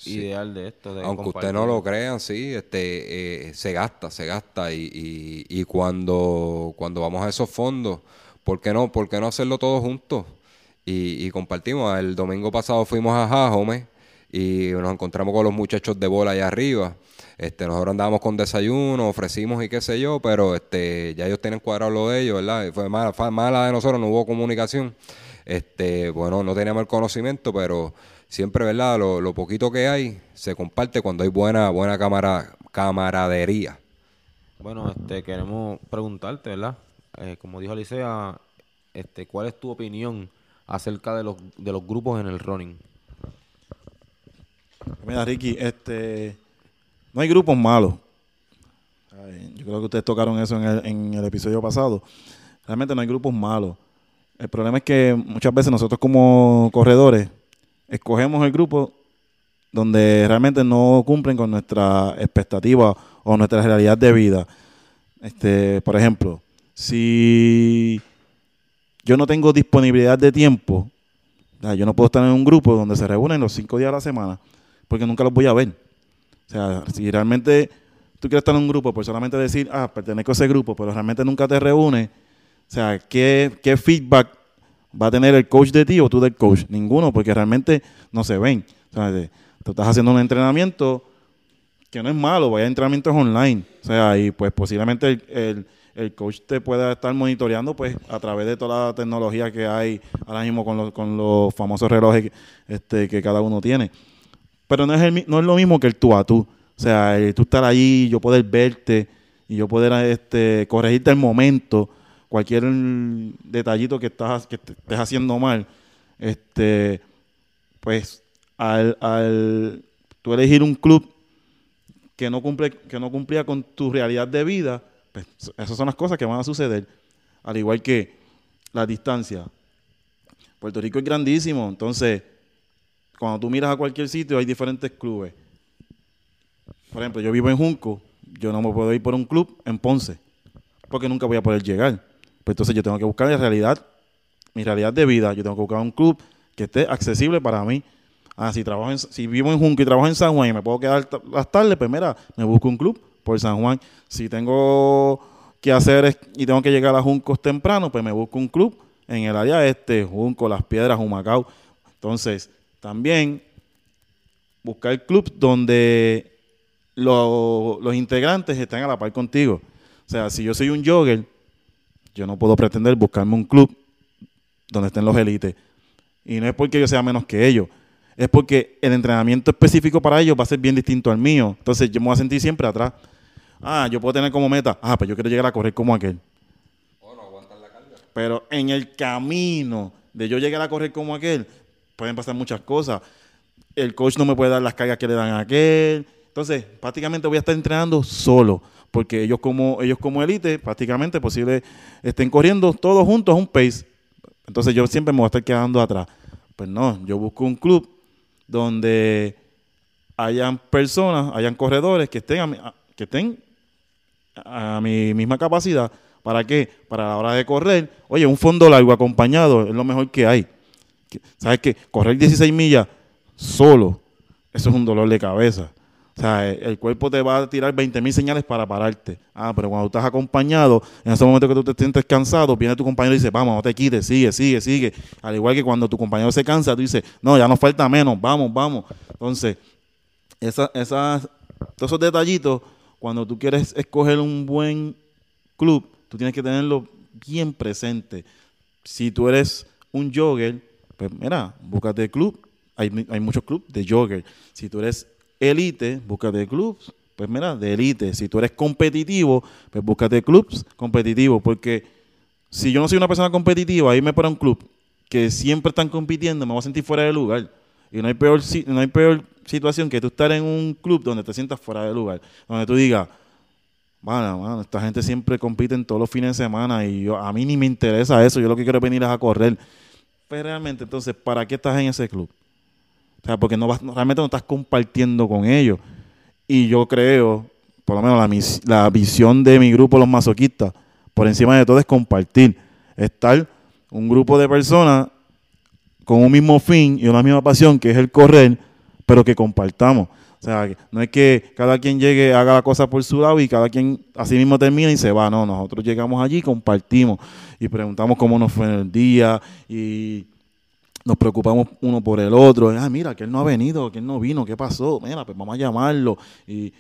ideal de esto. aunque usted no lo crean, sí, este, eh, se gasta, se gasta. Y, y, y cuando, cuando vamos a esos fondos ¿por qué no, por qué no hacerlo todos juntos? Y, compartimos. El domingo pasado fuimos a Jajome y nos encontramos con los muchachos de bola allá arriba. Este, nosotros andábamos con desayuno, ofrecimos y qué sé yo, pero este, ya ellos tienen cuadrado lo de ellos, ¿verdad? Fue mala, fue mala de nosotros, no hubo comunicación. Este, bueno, no teníamos el conocimiento, pero siempre, ¿verdad? Lo, lo poquito que hay se comparte cuando hay buena, buena camara, camaradería. Bueno, este, queremos preguntarte, ¿verdad? Eh, como dijo Alicia, este, ¿cuál es tu opinión acerca de los grupos en el running? Mira, Ricky, este, no hay grupos malos. Yo creo que ustedes tocaron eso en el, en el episodio pasado. Realmente no hay grupos malos. El problema es que muchas veces nosotros como corredores escogemos el grupo donde realmente no cumplen con nuestra expectativa o nuestra realidad de vida. Este, por ejemplo, si yo no tengo disponibilidad de tiempo, yo no puedo estar en un grupo donde se reúnen los cinco días a la semana, porque nunca los voy a ver. O sea, si realmente tú quieres estar en un grupo por solamente decir, ah, pertenezco a ese grupo, pero realmente nunca te reúnes, o sea, ¿qué, qué feedback va a tener el coach de ti o tú del coach? Ninguno, porque realmente no se ven. O sea, tú estás haciendo un entrenamiento que no es malo, vaya entrenamientos online. O sea, y pues posiblemente el, el- el coach te pueda estar monitoreando pues a través de toda la tecnología que hay ahora mismo con los, con los famosos relojes este, que cada uno tiene. Pero no es, el no es lo mismo que el tú a tú. O sea, el tú estar ahí, yo poder verte y yo poder este, corregirte el momento, cualquier detallito que estás que estés haciendo mal, este, pues al, al tú elegir un club que no cumple, que no cumplía con tu realidad de vida, pues esas son las cosas que van a suceder. Al igual que la distancia. Puerto Rico es grandísimo, entonces cuando tú miras a cualquier sitio hay diferentes clubes. Por ejemplo, yo vivo en Junco, yo no me puedo ir por un club en Ponce, porque nunca voy a poder llegar. Pues entonces yo tengo que buscar la realidad, mi realidad de vida, yo tengo que buscar un club que esté accesible para mí. Ah, si trabajo en- si vivo en Junco y trabajo en San Juan y me puedo quedar las tardes, pues mira, me busco un club por San Juan. Si tengo que hacer y tengo que llegar a Juncos temprano, pues me busco un club en el área este, Junco, Las Piedras, Humacao. Entonces, también buscar clubs donde lo- los integrantes estén a la par contigo. O sea, si yo soy un jogger, yo no puedo pretender buscarme un club donde estén los élites. Y no es porque yo sea menos que ellos, es porque el entrenamiento específico para ellos va a ser bien distinto al mío. Entonces yo me voy a sentir siempre atrás. Ah, yo puedo tener como meta, ah, pues yo quiero llegar a correr como aquel. Pero en el camino de yo llegar a correr como aquel, pueden pasar muchas cosas. El coach no me puede dar las cargas que le dan a aquel. Entonces, prácticamente voy a estar entrenando solo. Porque ellos como, ellos como élite, prácticamente posible estén corriendo todos juntos a un pace. Entonces yo siempre me voy a estar quedando atrás. Pues no, yo busco un club donde hayan personas, hayan corredores que estén a mi, que estén a mi misma capacidad. ¿Para qué? Para la hora de correr. Oye, un fondo largo acompañado es lo mejor que hay. ¿Sabes qué? Correr 16 millas solo, eso es un dolor de cabeza. O sea, el, cuerpo te va a tirar 20 mil señales para pararte. Ah, pero cuando estás acompañado, en ese momento que tú te sientes cansado, viene tu compañero y dice, vamos, no te quites, sigue, sigue, sigue. Al igual que cuando tu compañero se cansa, tú dices, no, ya nos falta menos, vamos, vamos. Entonces, esa, esas, todos esos detallitos, cuando tú quieres escoger un buen club, tú tienes que tenerlo bien presente. Si tú eres un jogger, pues mira, búscate club. Hay, hay muchos clubes de jogger. Si tú eres elite, búscate clubs, pues mira, de elite. Si tú eres competitivo, pues búscate clubs competitivos. Porque si yo no soy una persona competitiva, irme para un club que siempre están compitiendo, me voy a sentir fuera de lugar. Y no hay peor, no hay peor situación que tú estar en un club donde te sientas fuera de lugar. Donde tú digas, Mano, mano, esta gente siempre compite en todos los fines de semana y yo, a mí ni me interesa eso. Yo lo que quiero es venir a correr. Pero realmente, entonces, ¿para qué estás en ese club? O sea, porque no vas, realmente no estás compartiendo con ellos. Y yo creo, por lo menos la, mis- la visión de mi grupo, los masoquistas, por encima de todo es compartir. Estar un grupo de personas con un mismo fin y una misma pasión, que es el correr, pero que compartamos. O sea, no es que cada quien llegue, haga la cosa por su lado y cada quien así mismo termina y se va. No, nosotros llegamos allí, compartimos y preguntamos cómo nos fue el día y nos preocupamos uno por el otro. Ah, mira, que él no ha venido, que él no vino, ¿qué pasó? Mira, pues vamos a llamarlo. Y,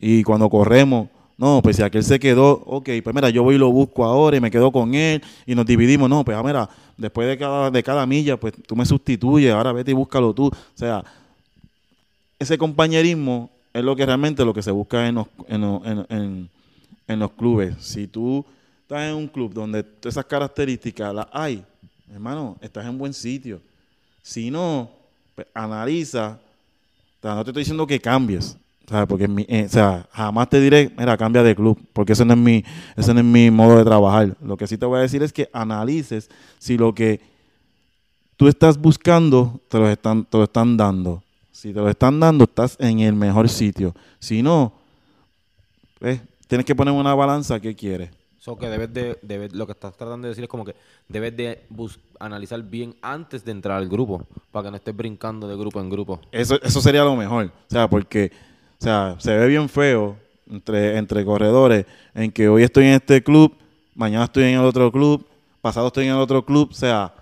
y cuando corremos, no, pues si aquel se quedó, ok, pues mira, yo voy y lo busco ahora y me quedo con él y nos dividimos. No, pues ah, mira, después de cada, de cada milla, pues tú me sustituyes, ahora vete y búscalo tú. O sea, ese compañerismo es lo que realmente lo que se busca en los, en, en los clubes. Si tú estás en un club donde esas características las hay, hermano, estás en buen sitio. Si no, pues, analiza. no te estoy diciendo que cambies. Porque eh, o sea, jamás te diré, mira, cambia de club, porque ese no, es mi, ese no es mi modo de trabajar. Lo que sí te voy a decir es que analices si lo que tú estás buscando te lo están, te lo están dando. Si te lo están dando, estás en el mejor sitio. Si no, pues, tienes que poner una balanza, ¿qué quieres? que debes de, lo que estás tratando de decir es como que debes de analizar bien antes de entrar al grupo, para que no estés brincando de grupo en grupo. Eso, eso sería lo mejor, o sea, porque o sea, se ve bien feo entre, entre corredores en que hoy estoy en este club, mañana estoy en el otro club, pasado estoy en el otro club, o sea,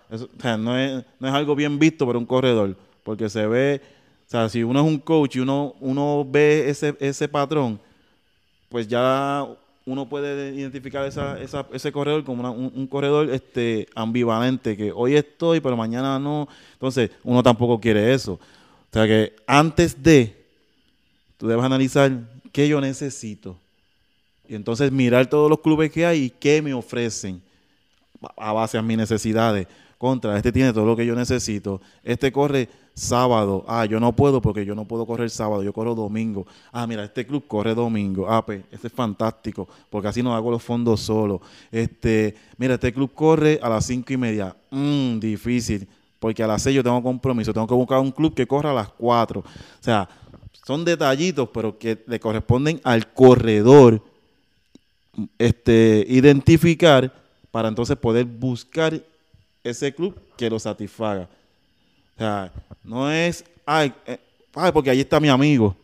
no, es, no es algo bien visto para un corredor, porque se ve, o sea, si uno es un coach y uno, uno ve ese, ese patrón, pues ya uno puede identificar esa, ese corredor como un, corredor este, ambivalente, que hoy estoy, pero mañana no. Entonces, uno tampoco quiere eso. O sea que antes de, tú debes analizar qué yo necesito. Y entonces mirar todos los clubes que hay y qué me ofrecen a base a mis necesidades. Contra, este tiene todo lo que yo necesito. Este corre sábado. Ah, yo no puedo porque yo no puedo correr sábado, yo corro domingo. Ah, mira, este club corre domingo. Ah, pues, este es fantástico, porque así no hago los fondos solo. Este, mira, este club corre a las cinco y media. Mmm, difícil, porque a las seis yo tengo compromiso. Tengo que buscar un club que corra a las cuatro. O sea, son detallitos, pero que le corresponden al corredor este, identificar para entonces poder buscar ese club que lo satisfaga. O sea, no es, ay, eh, ay porque ahí está mi amigo.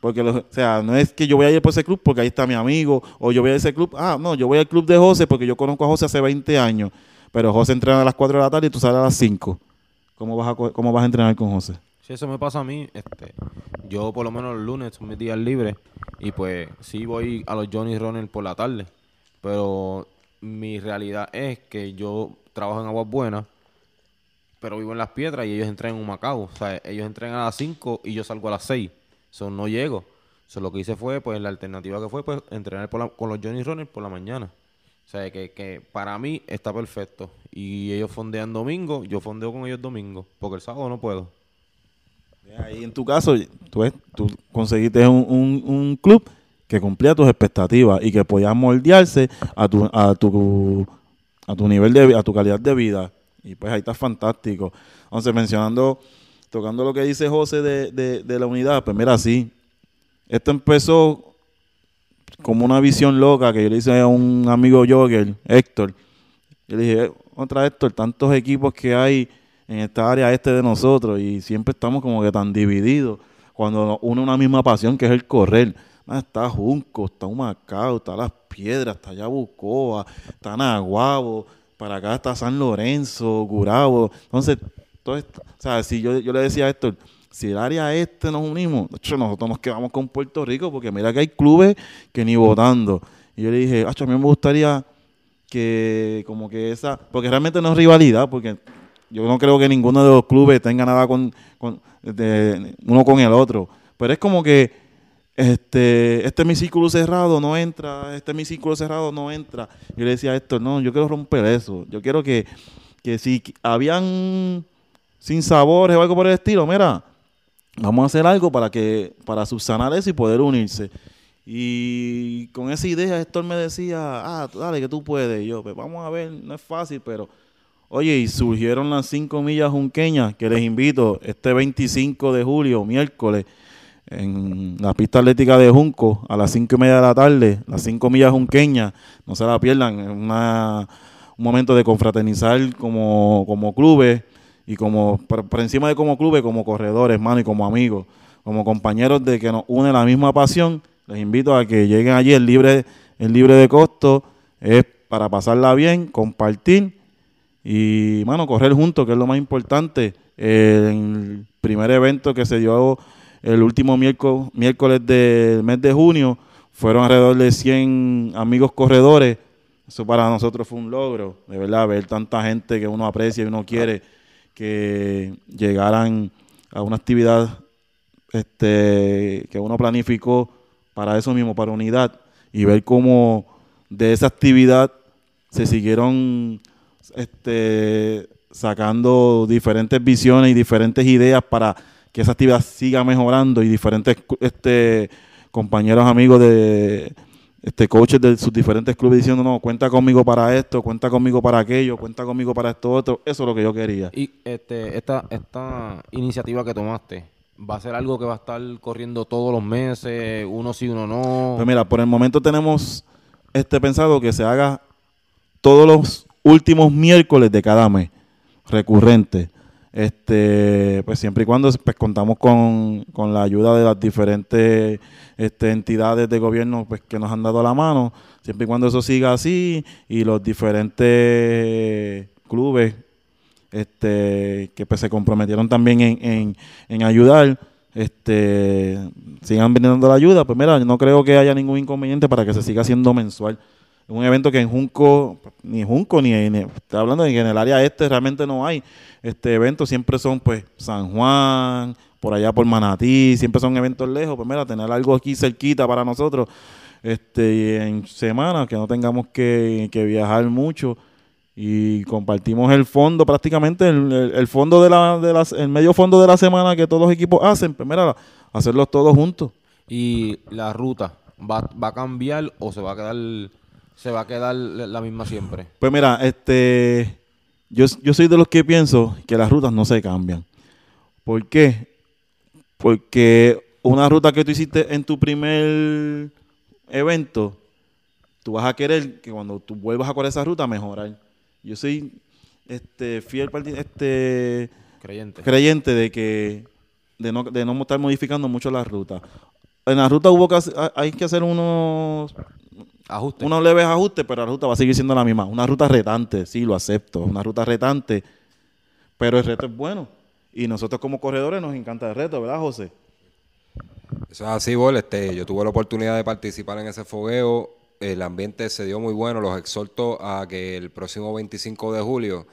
Porque, o sea, no es que yo voy a ir por ese club porque ahí está mi amigo, o yo voy a ese club, ah, no, yo voy al club de José porque yo conozco a José hace 20 años, pero José entrena a las 4 de la tarde y tú sales a las 5. ¿Cómo vas a, cómo vas a entrenar con José? Si eso me pasa a mí, este, yo por lo menos los lunes son mis días libres y pues sí voy a los Johnny Runner por la tarde, pero mi realidad es que yo trabajo en Aguas Buenas pero vivo en Las Piedras y ellos entran en un Macao. O sea, ellos entran a las 5 y yo salgo a las 6. Eso no llego. Eso lo que hice fue, pues la alternativa que fue, pues entrenar con los Johnny Runners por la mañana. O sea, que, que para mí está perfecto. Y ellos fondean domingo, yo fondeo con ellos domingo, porque el sábado no puedo. Ahí en tu caso, tú, conseguiste un, un, club que cumplía tus expectativas y que podía moldearse a tu, a tu, a tu nivel de a tu calidad de vida y pues ahí está fantástico. Entonces, mencionando, tocando lo que dice José de, de, la unidad, pues mira, sí. Esto empezó como una visión loca que yo le hice a un amigo jogger, Héctor. Yo le dije, otra Héctor, tantos equipos que hay en esta área este de nosotros y siempre estamos como que tan divididos. Cuando uno una misma pasión que es el correr. Ah, está Junco, está Humacao, está Las Piedras, está Yabucoa, está Naguabo, para acá está San Lorenzo, Gurabo. Entonces, todo o sea, si yo, yo le decía a Héctor, si el área este nos unimos, nosotros nos quedamos con Puerto Rico, porque mira que hay clubes que ni votando. Y yo le dije, a mí me gustaría que como que esa, porque realmente no es rivalidad, porque yo no creo que ninguno de los clubes tenga nada con, con uno con el otro, pero es como que este, este mi círculo cerrado no entra, este mi círculo cerrado no entra. Yo le decía a esto, no, yo quiero romper eso. Yo quiero que, que si habían sin sabores o algo por el estilo, mira, vamos a hacer algo para que, para subsanar eso y poder unirse. Y con esa idea, Héctor me decía, ah, dale que tú puedes. Y yo, pues vamos a ver, no es fácil, pero Oye, y surgieron las cinco millas junqueñas que les invito este 25 de julio, miércoles, en la pista atlética de Junco a las cinco y media de la tarde, las cinco millas junqueñas, no se la pierdan, es un momento de confraternizar como, como clubes y como por, encima de como clubes, como corredores, hermano, y como amigos, como compañeros de que nos une la misma pasión, les invito a que lleguen allí, el libre, el libre de costo es para pasarla bien, compartir Y, mano, correr juntos, que es lo más importante. el primer evento que se dio el último miércoles, del mes de junio, fueron alrededor de 100 amigos corredores. Eso para nosotros fue un logro, de verdad, ver tanta gente que uno aprecia y uno quiere que llegaran a una actividad este, que uno planificó para eso mismo, para unidad, y ver cómo de esa actividad se siguieron este, sacando diferentes visiones y diferentes ideas para que esa actividad siga mejorando y diferentes este, compañeros, amigos de este coaches de sus diferentes clubes diciendo, no, cuenta conmigo para esto, cuenta conmigo para aquello, cuenta conmigo para esto otro. Eso es lo que yo quería. Y este, esta, esta iniciativa que tomaste, ¿va a ser algo que va a estar corriendo todos los meses, uno sí, uno no? Pues mira, por el momento tenemos este pensado que se haga todos los últimos miércoles de cada mes, recurrente. Este, pues siempre y cuando pues, contamos con, con la ayuda de las diferentes este, entidades de gobierno pues, que nos han dado la mano, siempre y cuando eso siga así y los diferentes clubes este, que pues, se comprometieron también en, en, en ayudar, este, sigan brindando la ayuda, pues mira, no creo que haya ningún inconveniente para que se siga haciendo mensual un evento que en Junco, ni Junco, ni, ni estoy hablando de que en el área este realmente no hay este eventos, siempre son pues San Juan, por allá por Manatí, siempre son eventos lejos, pues mira, tener algo aquí cerquita para nosotros, este, en semana, que no tengamos que, viajar mucho y compartimos el fondo, prácticamente el, fondo de la, de las, el medio fondo de la semana que todos los equipos hacen, pues mira, hacerlos todos juntos. Y la ruta, ¿va, va a cambiar o se va a quedar se va a quedar la misma siempre? Pues mira, este, yo, yo soy de los que pienso que las rutas no se cambian. ¿Por qué? Porque una ruta que tú hiciste en tu primer evento, tú vas a querer que cuando tú vuelvas a correr esa ruta mejorar. Yo soy este fiel este creyente. creyente de que de no, de no estar modificando mucho la ruta. En la ruta hubo que hay que hacer unos Ajuste. Unos leves ajustes, pero la ruta va a seguir siendo la misma. Una ruta retante, sí, lo acepto. Una ruta retante, pero el reto es bueno. Y nosotros como corredores nos encanta el reto, ¿verdad, José? Eso es así, Bol. Este, yo tuve la oportunidad de participar en ese fogueo. El ambiente se dio muy bueno. Los exhorto a que el próximo 25 de julio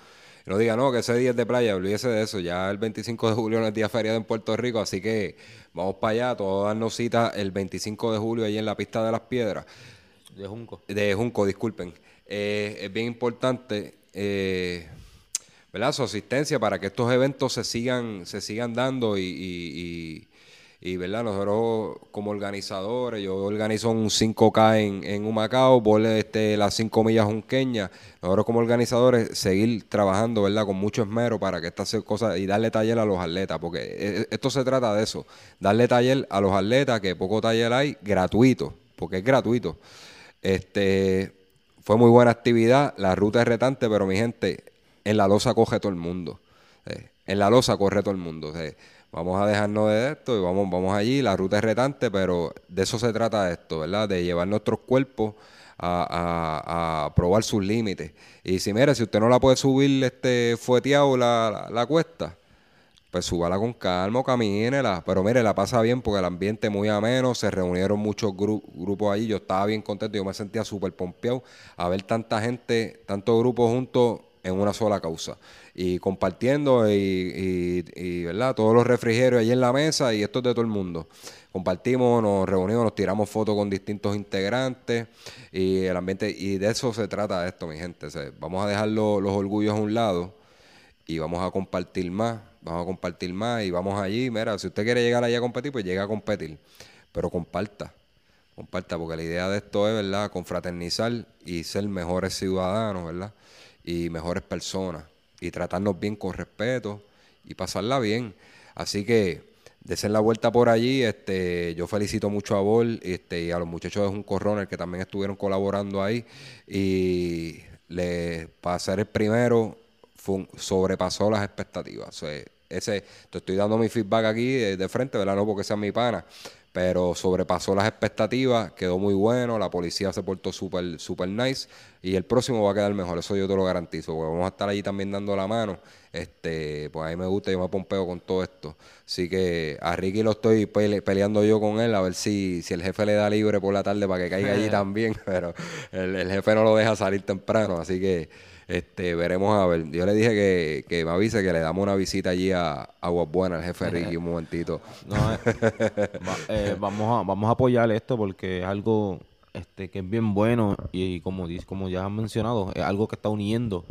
no diga, no, que ese día es de playa, olvídese de eso. Ya el 25 de julio no es día feriado en Puerto Rico, así que vamos para allá, todos darnos cita el 25 de julio ahí en la pista de las piedras. De Junco. De Junco, disculpen. Eh, es bien importante, eh, ¿verdad? Su asistencia para que estos eventos se sigan, se sigan dando y, y, ¿verdad? Nosotros como organizadores, yo organizo un 5K en, en Humacao, vos este, las 5 millas junqueñas. Nosotros como organizadores seguir trabajando, ¿verdad? Con mucho esmero para que estas cosas y darle taller a los atletas, porque eh, esto se trata de eso, darle taller a los atletas, que poco taller hay, gratuito, porque es gratuito. Este, fue muy buena actividad, la ruta es retante, pero mi gente, en la losa coge todo el mundo. Eh, en la losa corre todo el mundo. vamos a dejarnos de esto y vamos, vamos allí, la ruta es retante, pero de eso se trata esto, ¿verdad? De llevar nuestros cuerpos a, probar sus límites. Y si mira, si usted no la puede subir este fueteado la, la cuesta, pues súbala con calma, camínela. Pero mire, la pasa bien porque el ambiente muy ameno, se reunieron muchos grupos ahí, yo estaba bien contento, yo me sentía súper pompeado a ver tanta gente, tantos grupos juntos en una sola causa. Y compartiendo y, y, ¿verdad? Todos los refrigerios ahí en la mesa y esto es de todo el mundo. Compartimos, nos reunimos, nos tiramos fotos con distintos integrantes y el ambiente, y de eso se trata esto, mi gente. vamos a dejar los orgullos a un lado y vamos a compartir más vamos a compartir más y vamos allí. Mira, si usted quiere llegar allá a competir, pues llega a competir. Pero comparta, comparta, porque la idea de esto es, ¿verdad?, confraternizar y ser mejores ciudadanos, ¿verdad? Y mejores personas. Y tratarnos bien con respeto y pasarla bien. Así que, desen la vuelta por allí. Este, yo felicito mucho a Bol este, y a los muchachos de Junco Runner que también estuvieron colaborando ahí. Y le, para ser el primero, sobrepasó las expectativas ese, te estoy dando mi feedback aquí de, frente, ¿verdad? No porque sea mi pana, pero sobrepasó las expectativas, quedó muy bueno, la policía se portó súper super nice y el próximo va a quedar mejor, eso yo te lo garantizo, porque vamos a estar allí también dando la mano, este, pues a mí me gusta, yo me pompeo con todo esto, así que a Ricky lo estoy peleando yo con él, a ver si, si el jefe le da libre por la tarde para que caiga allí también, pero el jefe no lo deja salir temprano, así que este, veremos a ver. Yo le dije que, que me avise que le damos una visita allí a Aguas Buenas, el jefe Ricky, un momentito. Eh, eh, vamos, a, vamos a apoyar esto porque es algo este, que es bien bueno y, como, como ya han mencionado, es algo que está uniendo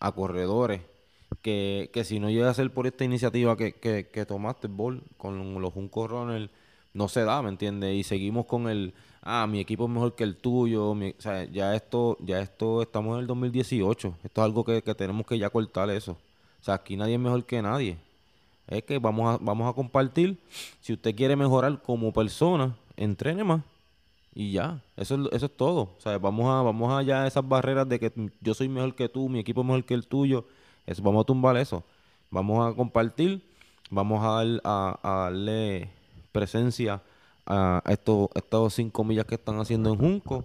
a corredores. Que, que si no llega a ser por esta iniciativa que, que, que tomaste, Ball, con los Junco Runner, no se da, ¿me entiendes? Y seguimos con el ah, mi equipo es mejor que el tuyo, o sea, ya esto, ya esto, estamos en el 2018, esto es algo que, tenemos que ya cortar eso. O sea, aquí nadie es mejor que nadie. Es que vamos a, vamos a compartir. Si usted quiere mejorar como persona, entrene más. Y ya, eso es, eso es todo. O sea, vamos a, vamos a esas barreras de que yo soy mejor que tú, mi equipo es mejor que el tuyo. Eso, vamos a tumbar eso. Vamos a compartir, vamos a, a darle presencia a estos, estos cinco millas que están haciendo en Junco.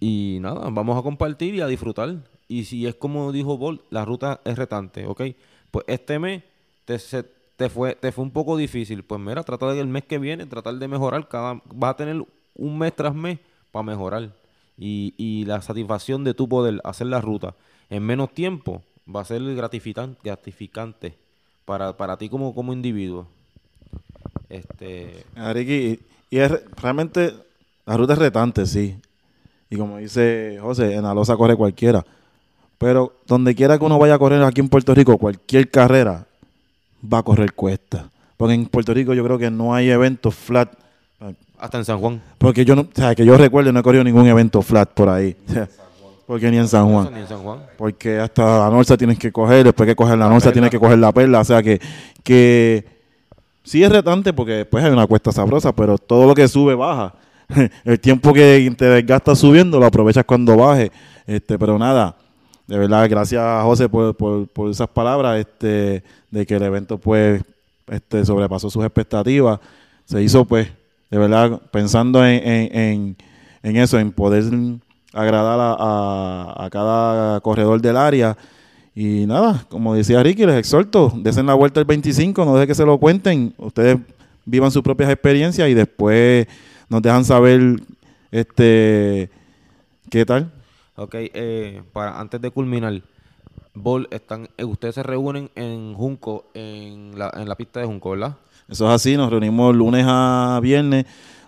Y nada, vamos a compartir y a disfrutar. Y si es como dijo Bol, la ruta es retante, ¿ok? Pues este mes te, te, fue, te fue un poco difícil. Pues mira, trata de el mes que viene, tratar de mejorar. Cada, vas a tener un mes tras mes para mejorar. Y, y la satisfacción de tu poder hacer la ruta en menos tiempo va a ser gratificante, gratificante para, para ti como, como individuo. Este... Y es realmente, la ruta es retante, sí. Y como dice José, en la losa corre cualquiera. Pero donde quiera que uno vaya a correr aquí en Puerto Rico, cualquier carrera va a correr cuesta. Porque en Puerto Rico yo creo que no hay eventos flat. Hasta en San Juan. Porque yo no, o sea, que yo recuerdo, no he corrido ningún evento flat por ahí. Porque ni en San Juan. Ni en San Juan. Porque hasta la Norsa tienes que coger, después que coger la, Norsa tienes que coger la perla. O sea que, que Sí es retante porque después hay una cuesta sabrosa, pero todo lo que sube baja. el tiempo que te desgastas subiendo lo aprovechas cuando baje. Este, pero nada, de verdad, gracias a José por, por, esas palabras, este, de que el evento pues este, sobrepasó sus expectativas. Se hizo pues, de verdad, pensando en, eso, en poder agradar a, a cada corredor del área y nada, como decía Ricky, les exhorto, desen la vuelta el 25, no dejen que se lo cuenten, ustedes vivan sus propias experiencias y después nos dejan saber este qué tal. Ok, eh, para antes de culminar, Bol, están, eh, ustedes se reúnen en Junco, en la, en la pista de Junco, ¿verdad? Eso es así, nos reunimos lunes a viernes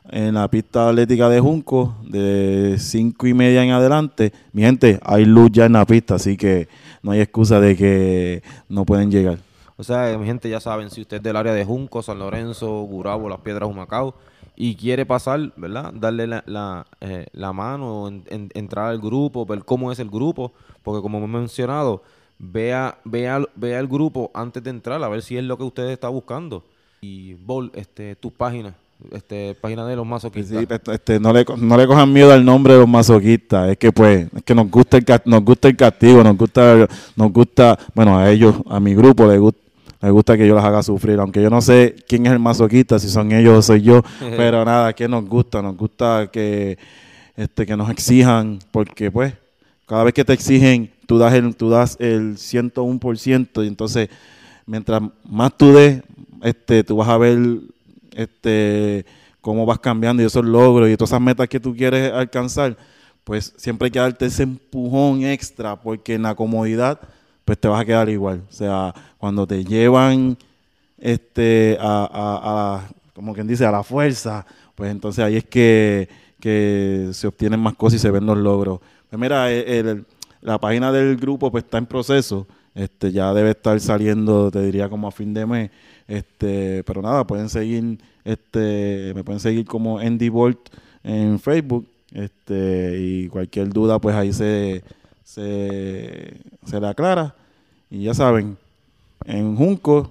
en la pista atlética de Junco, de cinco y media en adelante. Mi gente, hay luz ya en la pista, así que no hay excusa de que no pueden llegar. O sea, mi gente, ya saben, si usted es del área de Junco, San Lorenzo, Gurabo, Las Piedras, Humacao, y quiere pasar, ¿verdad? Darle la, la, eh, mano, entrar al grupo, ver cómo es el grupo, porque como hemos mencionado, vea, vea, vea el grupo antes de entrar, a ver si es lo que usted está buscando. Y, Bol, este, tus páginas este, página de los masoquistas. este, no, le, no le cojan miedo al nombre de los masoquistas. Es que pues, es que nos gusta el nos gusta el castigo, nos gusta, nos gusta, bueno, a ellos, a mi grupo les gusta, les gusta que yo las haga sufrir, aunque yo no sé quién es el masoquista, si son ellos o soy yo, pero nada, que nos gusta, nos gusta que, este, que nos exijan, porque pues, cada vez que te exigen, tú das el, tú das el 101%, y entonces, mientras más tú des, este, tú vas a ver este, cómo vas cambiando y esos logros y todas esas metas que tú quieres alcanzar, pues siempre hay que darte ese empujón extra, porque en la comodidad, pues te vas a quedar igual. O sea, cuando te llevan este, a, a, como quien dice, a la fuerza, pues entonces ahí es que, que se obtienen más cosas y se ven los logros. Pues mira, la página del grupo pues está en proceso, este, ya debe estar saliendo, te diría como a fin de mes. Este, pero nada, pueden seguir, este, me pueden seguir como Andy Bolt en Facebook. Este, y cualquier duda, pues ahí se, se, se le aclara. Y ya saben, en Junco,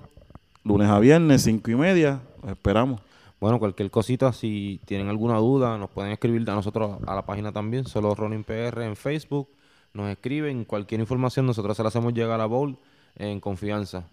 lunes a viernes, cinco y media, esperamos. Bueno, cualquier cosita, si tienen alguna duda, nos pueden escribir a nosotros a la página también, solo Ronin PR en Facebook. Nos escriben cualquier información, nosotros se la hacemos llegar a Bowl en confianza.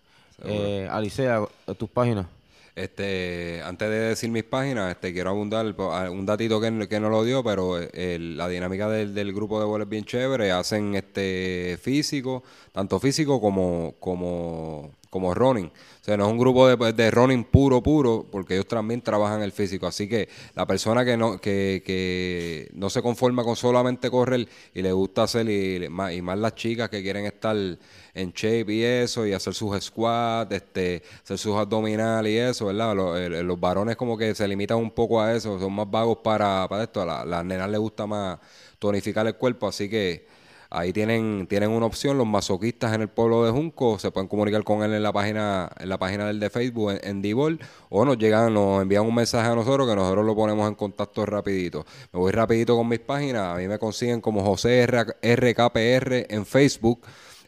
Eh, Alicea, tus páginas. Este, antes de decir mis páginas, este, quiero abundar un datito que, que no lo dio, pero la dinámica del, grupo de bola bien chévere. Hacen este físico, tanto físico como, como, como running. O sea, no es un grupo de, de running puro, puro, porque ellos también trabajan el físico. Así que la persona que no, que, que no se conforma con solamente correr y le gusta hacer, y, más, y más las chicas que quieren estar en shape y eso, y hacer sus squats, este, hacer sus abdominales y eso, ¿verdad? Los, los, varones como que se limitan un poco a eso, son más vagos para, para esto. A las nenas les gusta más tonificar el cuerpo, así que Ahí tienen, tienen una opción, los masoquistas en el pueblo de Junco, se pueden comunicar con él en la página, en la página del de Facebook, en, en o nos llegan, nos envían un mensaje a nosotros que nosotros lo ponemos en contacto rapidito. Me voy rapidito con mis páginas, a mí me consiguen como José RKPR en Facebook,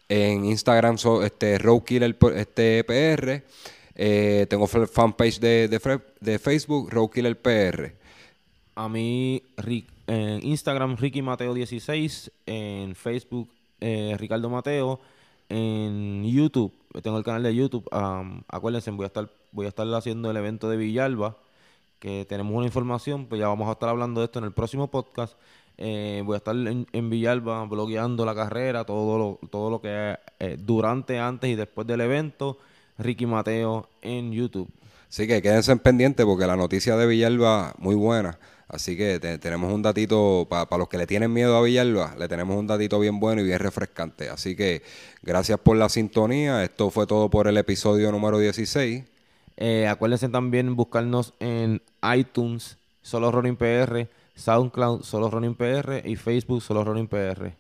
en Instagram este Roadkiller este PR, eh, tengo fanpage de, de, de Facebook, Roadkiller PR. A mí, Rick en Instagram Ricky Mateo 16, en Facebook eh, Ricardo Mateo, en YouTube, tengo el canal de YouTube, acuérdense, voy a estar voy a estar haciendo el evento de Villalba, que tenemos una información, pues ya vamos a estar hablando de esto en el próximo podcast. Eh, voy a estar en, Villalba blogueando la carrera, todo lo, todo lo que eh, durante, antes y después del evento. Ricky Mateo en YouTube. Así que quédense en pendiente porque la noticia de Villalba muy buena. Así que tenemos un datito, para los que le tienen miedo a Villalba, le tenemos un datito bien bueno y bien refrescante. Así que gracias por la sintonía. Esto fue todo por el episodio número 16. Eh, acuérdense también buscarnos en iTunes, Solo Running PR, SoundCloud, Solo Running PR y Facebook, Solo Running PR.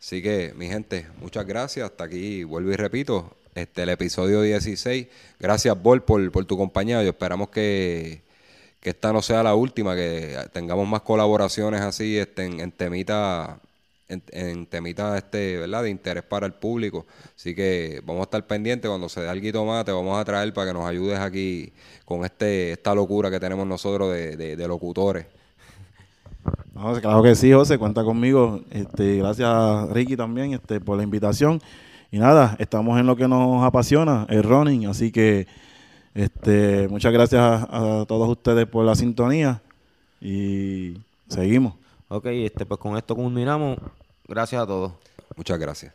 Así que, mi gente, muchas gracias. Hasta aquí, vuelvo y repito, este el episodio 16. Gracias, Bol, por, por tu compañía. Y esperamos que que esta no sea la última, que tengamos más colaboraciones así este, en, temita en, temita este, ¿verdad? de interés para el público. Así que vamos a estar pendientes cuando se dé algo más, te vamos a traer para que nos ayudes aquí con este esta locura que tenemos nosotros de, de, locutores. claro que sí, José, cuenta conmigo. Este, gracias Ricky también este, por la invitación. Y nada, estamos en lo que nos apasiona, el running, así que este, muchas gracias a, todos ustedes por la sintonía y seguimos. Ok, este, pues con esto culminamos. Gracias a todos. Muchas gracias.